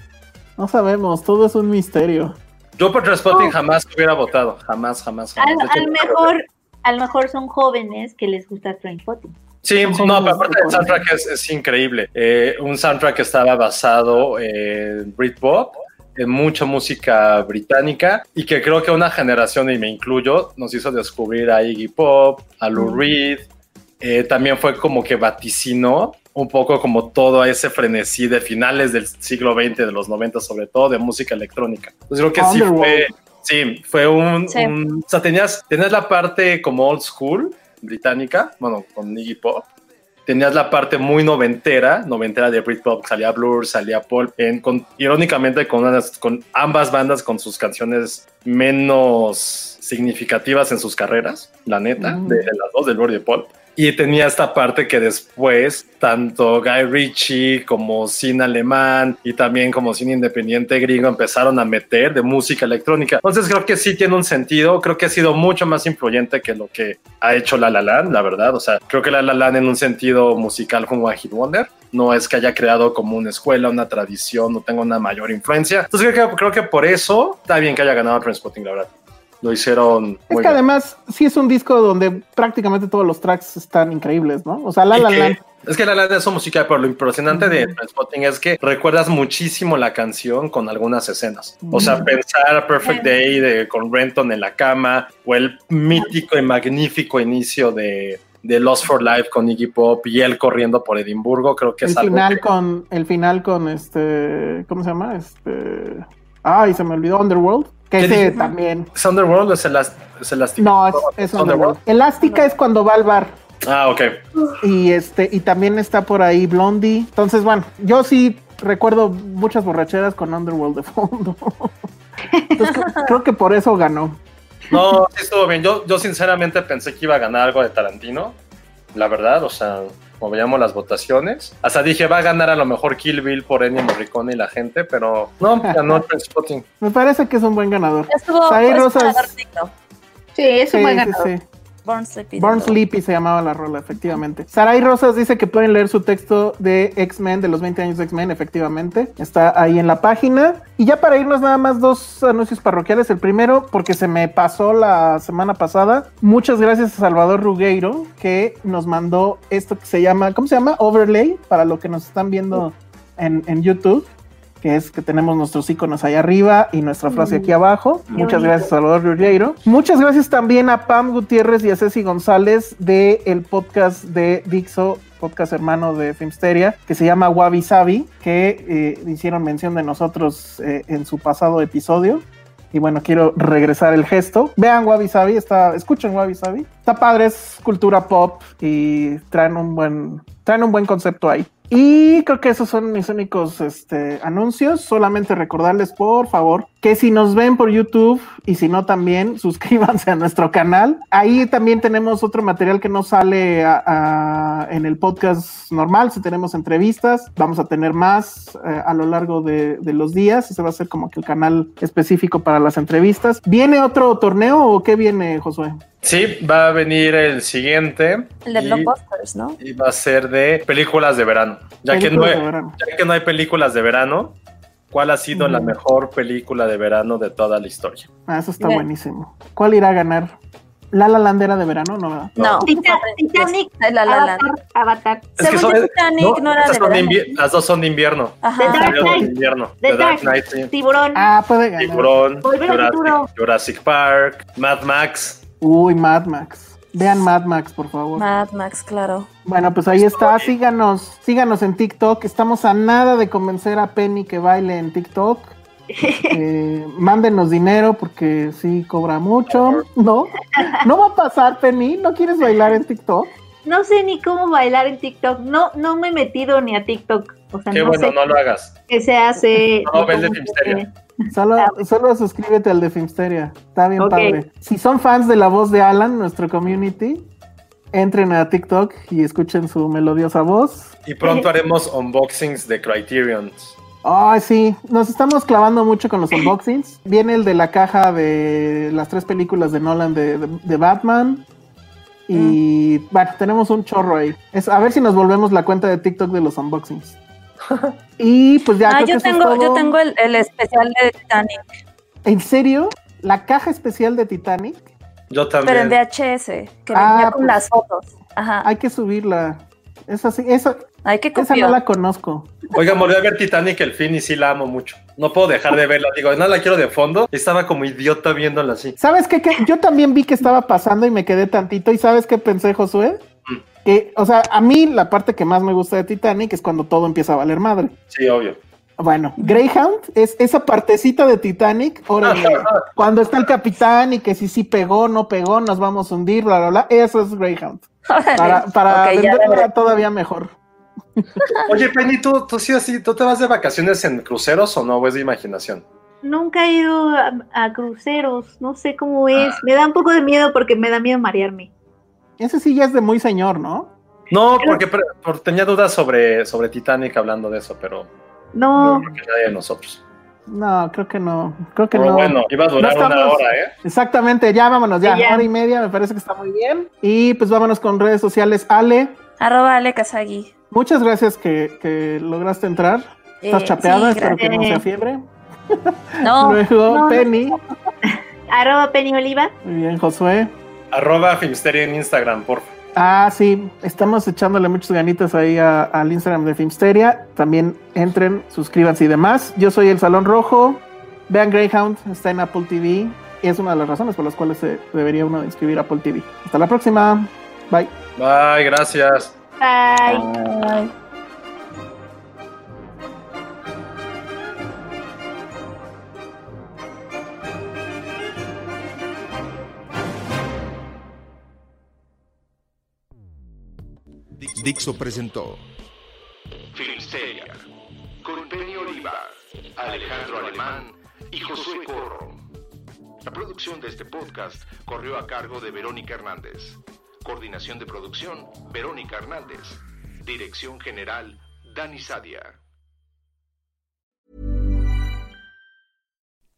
No sabemos, todo es un misterio. Yo por Trainspotting jamás hubiera votado, jamás, jamás, jamás. Al, hecho, mejor, a lo mejor son jóvenes que les gusta Trainspotting. Sí, no, pero aparte de el soundtrack es, es increíble. Eh, un soundtrack que estaba basado en Britpop, en mucha música británica y que creo que una generación, y me incluyo, nos hizo descubrir a Iggy Pop, a Lou Reed. Eh, también fue como que vaticinó un poco como todo ese frenesí de finales del siglo XX, de los 90 sobre todo, de música electrónica. Entonces creo que sí fue, sí, fue un, Sí. un- o sea, tenías, tenías la parte como old school británica, bueno, con Iggy Pop, tenías la parte muy noventera, noventera de Britpop, salía Blur, salía Paul, en- con, irónicamente con, unas- con ambas bandas con sus canciones menos significativas en sus carreras, la neta, Mm. de, de las dos, del Blur y de Paul. Y tenía esta parte que después, tanto Guy Ritchie como cine alemán y también como cine independiente gringo empezaron a meter de música electrónica. Entonces creo que sí tiene un sentido, creo que ha sido mucho más influyente que lo que ha hecho La La Land, la verdad. O sea, creo que La La Land en un sentido musical fue un One Hit Wonder. No es que haya creado como una escuela, una tradición, no tenga una mayor influencia. Entonces creo que, creo que por eso está bien que haya ganado Transpotting, la verdad. Lo hicieron Es muy que bien. además sí es un disco donde prácticamente todos los tracks están increíbles, ¿no? O sea, La La Land Es que la verdad es su musical, pero lo impresionante de Transpotting es que recuerdas muchísimo la canción con algunas escenas. O sea, pensar a Perfect Day de, con Renton en la cama o el mítico y magnífico inicio de, de Lost for Life con Iggy Pop y él corriendo por Edimburgo, creo que el es algo final que- con el final con este ¿cómo se llama? Este ay, se me olvidó Underworld, que ¿Qué ese dije? también. ¿Es Underworld o es, Elastic? No, es, es Underworld. Elástica es cuando va al bar. Ah, ok. Y este, y también está por ahí Blondie. Entonces, bueno, yo sí recuerdo muchas borracheras con Underworld de fondo. <laughs> Entonces, creo, creo que por eso ganó. No, sí estuvo bien. Yo, yo sinceramente pensé que iba a ganar algo de Tarantino. La verdad, o sea, como veíamos las votaciones. Hasta dije, va a ganar a lo mejor Kill Bill por Ennio Morricone y la gente, pero no, ganó Trainspotting. Me parece que es un buen ganador. Estuvo es Rosas. ganador digno. Sí, es un Sí, buen sí, ganador. sí. Born Sleepy. Born Sleepy se llamaba la rola, efectivamente. Saray Rosas dice que pueden leer su texto de X-Men, de los 20 años de X-Men, efectivamente. Está ahí en la página. Y ya para irnos nada más dos anuncios parroquiales. El primero, porque se me pasó la semana pasada. Muchas gracias a Salvador Rugueiro, que nos mandó esto que se llama, ¿cómo se llama? Overlay, para lo que nos están viendo en, en YouTube. Que es que tenemos nuestros iconos ahí arriba y nuestra frase aquí abajo. Qué Muchas bonito. gracias, Salvador Rugueiro. Muchas gracias también a Pam Gutiérrez y a Ceci González del el podcast de Dixo, podcast hermano de Filmsteria, que se llama Wabi Sabi, que eh, hicieron mención de nosotros eh, en su pasado episodio. Y bueno, quiero regresar el gesto. Vean Wabi Sabi, está, escuchen Wabi Sabi. Está padre, es cultura pop y traen un buen, traen un buen concepto ahí. Y creo que esos son mis únicos este, anuncios. Solamente recordarles, por favor, que si nos ven por YouTube y si no también, <laughs> suscríbanse a nuestro canal. Ahí también tenemos otro material que no sale en el podcast normal. Si tenemos entrevistas, vamos a tener más eh, a lo largo de, de los días. Ese va a ser como que el canal específico para las entrevistas. ¿Viene otro torneo o qué viene, Josué? Sí, va a venir el siguiente. El de y- Blockbusters, ¿no? y va a ser de películas de verano. Ya que, no hay, de verano. ya que no hay películas de verano, ¿cuál ha sido la mejor película de verano de toda la historia? Ah, eso está Bien. buenísimo. ¿Cuál irá a ganar? ¿La La Landera de verano? No, ¿verdad? No. Tita- Titanic, La La Land. Avatar, Avatar. Es que Según son- yo, Titanic no era de verano. las dos son de invierno. Ajá. The Dark Salieron de Knight. invierno. The The Dark Dark Knight, sí. Tiburón. Ah, puede ganar. Tiburón, Jurassic Park, Mad Max. Uy, Mad Max. Vean Mad Max, por favor. Mad Max, claro. Bueno, pues ahí está. Síganos, síganos en TikTok. Estamos a nada de convencer a Penny que baile en TikTok. <laughs> Eh, mándenos dinero porque sí cobra mucho. No, no va a pasar, Penny. ¿No quieres bailar en TikTok? No sé ni cómo bailar en TikTok. No, no me he metido ni a TikTok. O sea, Qué no bueno, sé no lo hagas. qué se hace. No, ves de Filmsteria. hace. Solo, solo suscríbete al de Filmsteria. Está bien padre. Si son fans de la voz de Alan, nuestro community, entren a TikTok y escuchen su melodiosa voz. Y pronto haremos unboxings de Criterion. Ay, sí, nos estamos clavando mucho con los <laughs> unboxings. Viene el de la caja de las tres películas de Nolan de, de- de Batman. Y bueno, tenemos un chorro ahí. Es, a ver si nos volvemos la cuenta de TikTok de los unboxings. <laughs> y pues ya. ah, creo que yo eso es tengo, yo tengo el, el especial de Titanic, ¿En serio? ¿La caja especial de Titanic? Yo pero en también. VHS, que Ah, venía con pues. las fotos. Ajá. Hay que subirla. Esa sí, esa, Ay, qué esa no la conozco. Oigan, volví a ver Titanic el fin y sí la amo mucho. No puedo dejar de verla. Digo, no la quiero de fondo. Estaba como idiota viéndola así. ¿Sabes qué? Que Yo también vi que estaba pasando y me quedé tantito. ¿Y sabes qué pensé, Josué? Que, o sea, a mí la parte que más me gusta de Titanic es cuando todo empieza a valer madre. Sí, obvio. Bueno, Greyhound es esa partecita de Titanic, órale, cuando está el capitán y que si sí pegó, no pegó, nos vamos a hundir, bla, bla, bla, eso es Greyhound. Para, para Ok, ya venderla veré. todavía mejor. <laughs> Oye, Penny, ¿tú, tú sí así, ¿tú te vas de vacaciones en cruceros o no? ¿O es de imaginación? Nunca he ido a, a cruceros. No sé cómo es. Me da un poco de miedo porque me da miedo marearme. Ese sí ya es de muy señor, ¿no? No, porque tenía dudas sobre, sobre Titanic hablando de eso, pero No. no creo que nadie de nosotros. No, creo que no, creo que Pero no. bueno, iba a durar No una hora, ¿eh? Exactamente, ya vámonos, ya, ya. hora y media, me parece que está muy bien. Y pues vámonos con redes sociales. Ale, Arroba Ale Kazagi. muchas gracias que, que lograste entrar. Estás Eh, chapeada, sí, espero que no sea fiebre. No, <laughs> Luego, no, no. Penny, Arroba Penny Oliva. muy bien, Josué. Arroba Filmsteria en Instagram, porfa. Ah, sí, estamos echándole muchos ganitos ahí a- al Instagram de Filmsteria. También entren, suscríbanse y demás. Yo soy el Salón Rojo. Vean Greyhound, está en Apple TV. Y es una de las razones por las cuales se debería uno inscribir a Apple TV. Hasta la próxima. Bye. Bye, gracias. Bye. Dixo presentó Filmsteria, con Oliva, Alejandro Alemán y Josué Corro. La producción de este podcast corrió a cargo de Verónica Hernández. Coordinación de producción, Verónica Hernández. Dirección General, Dani Sadia.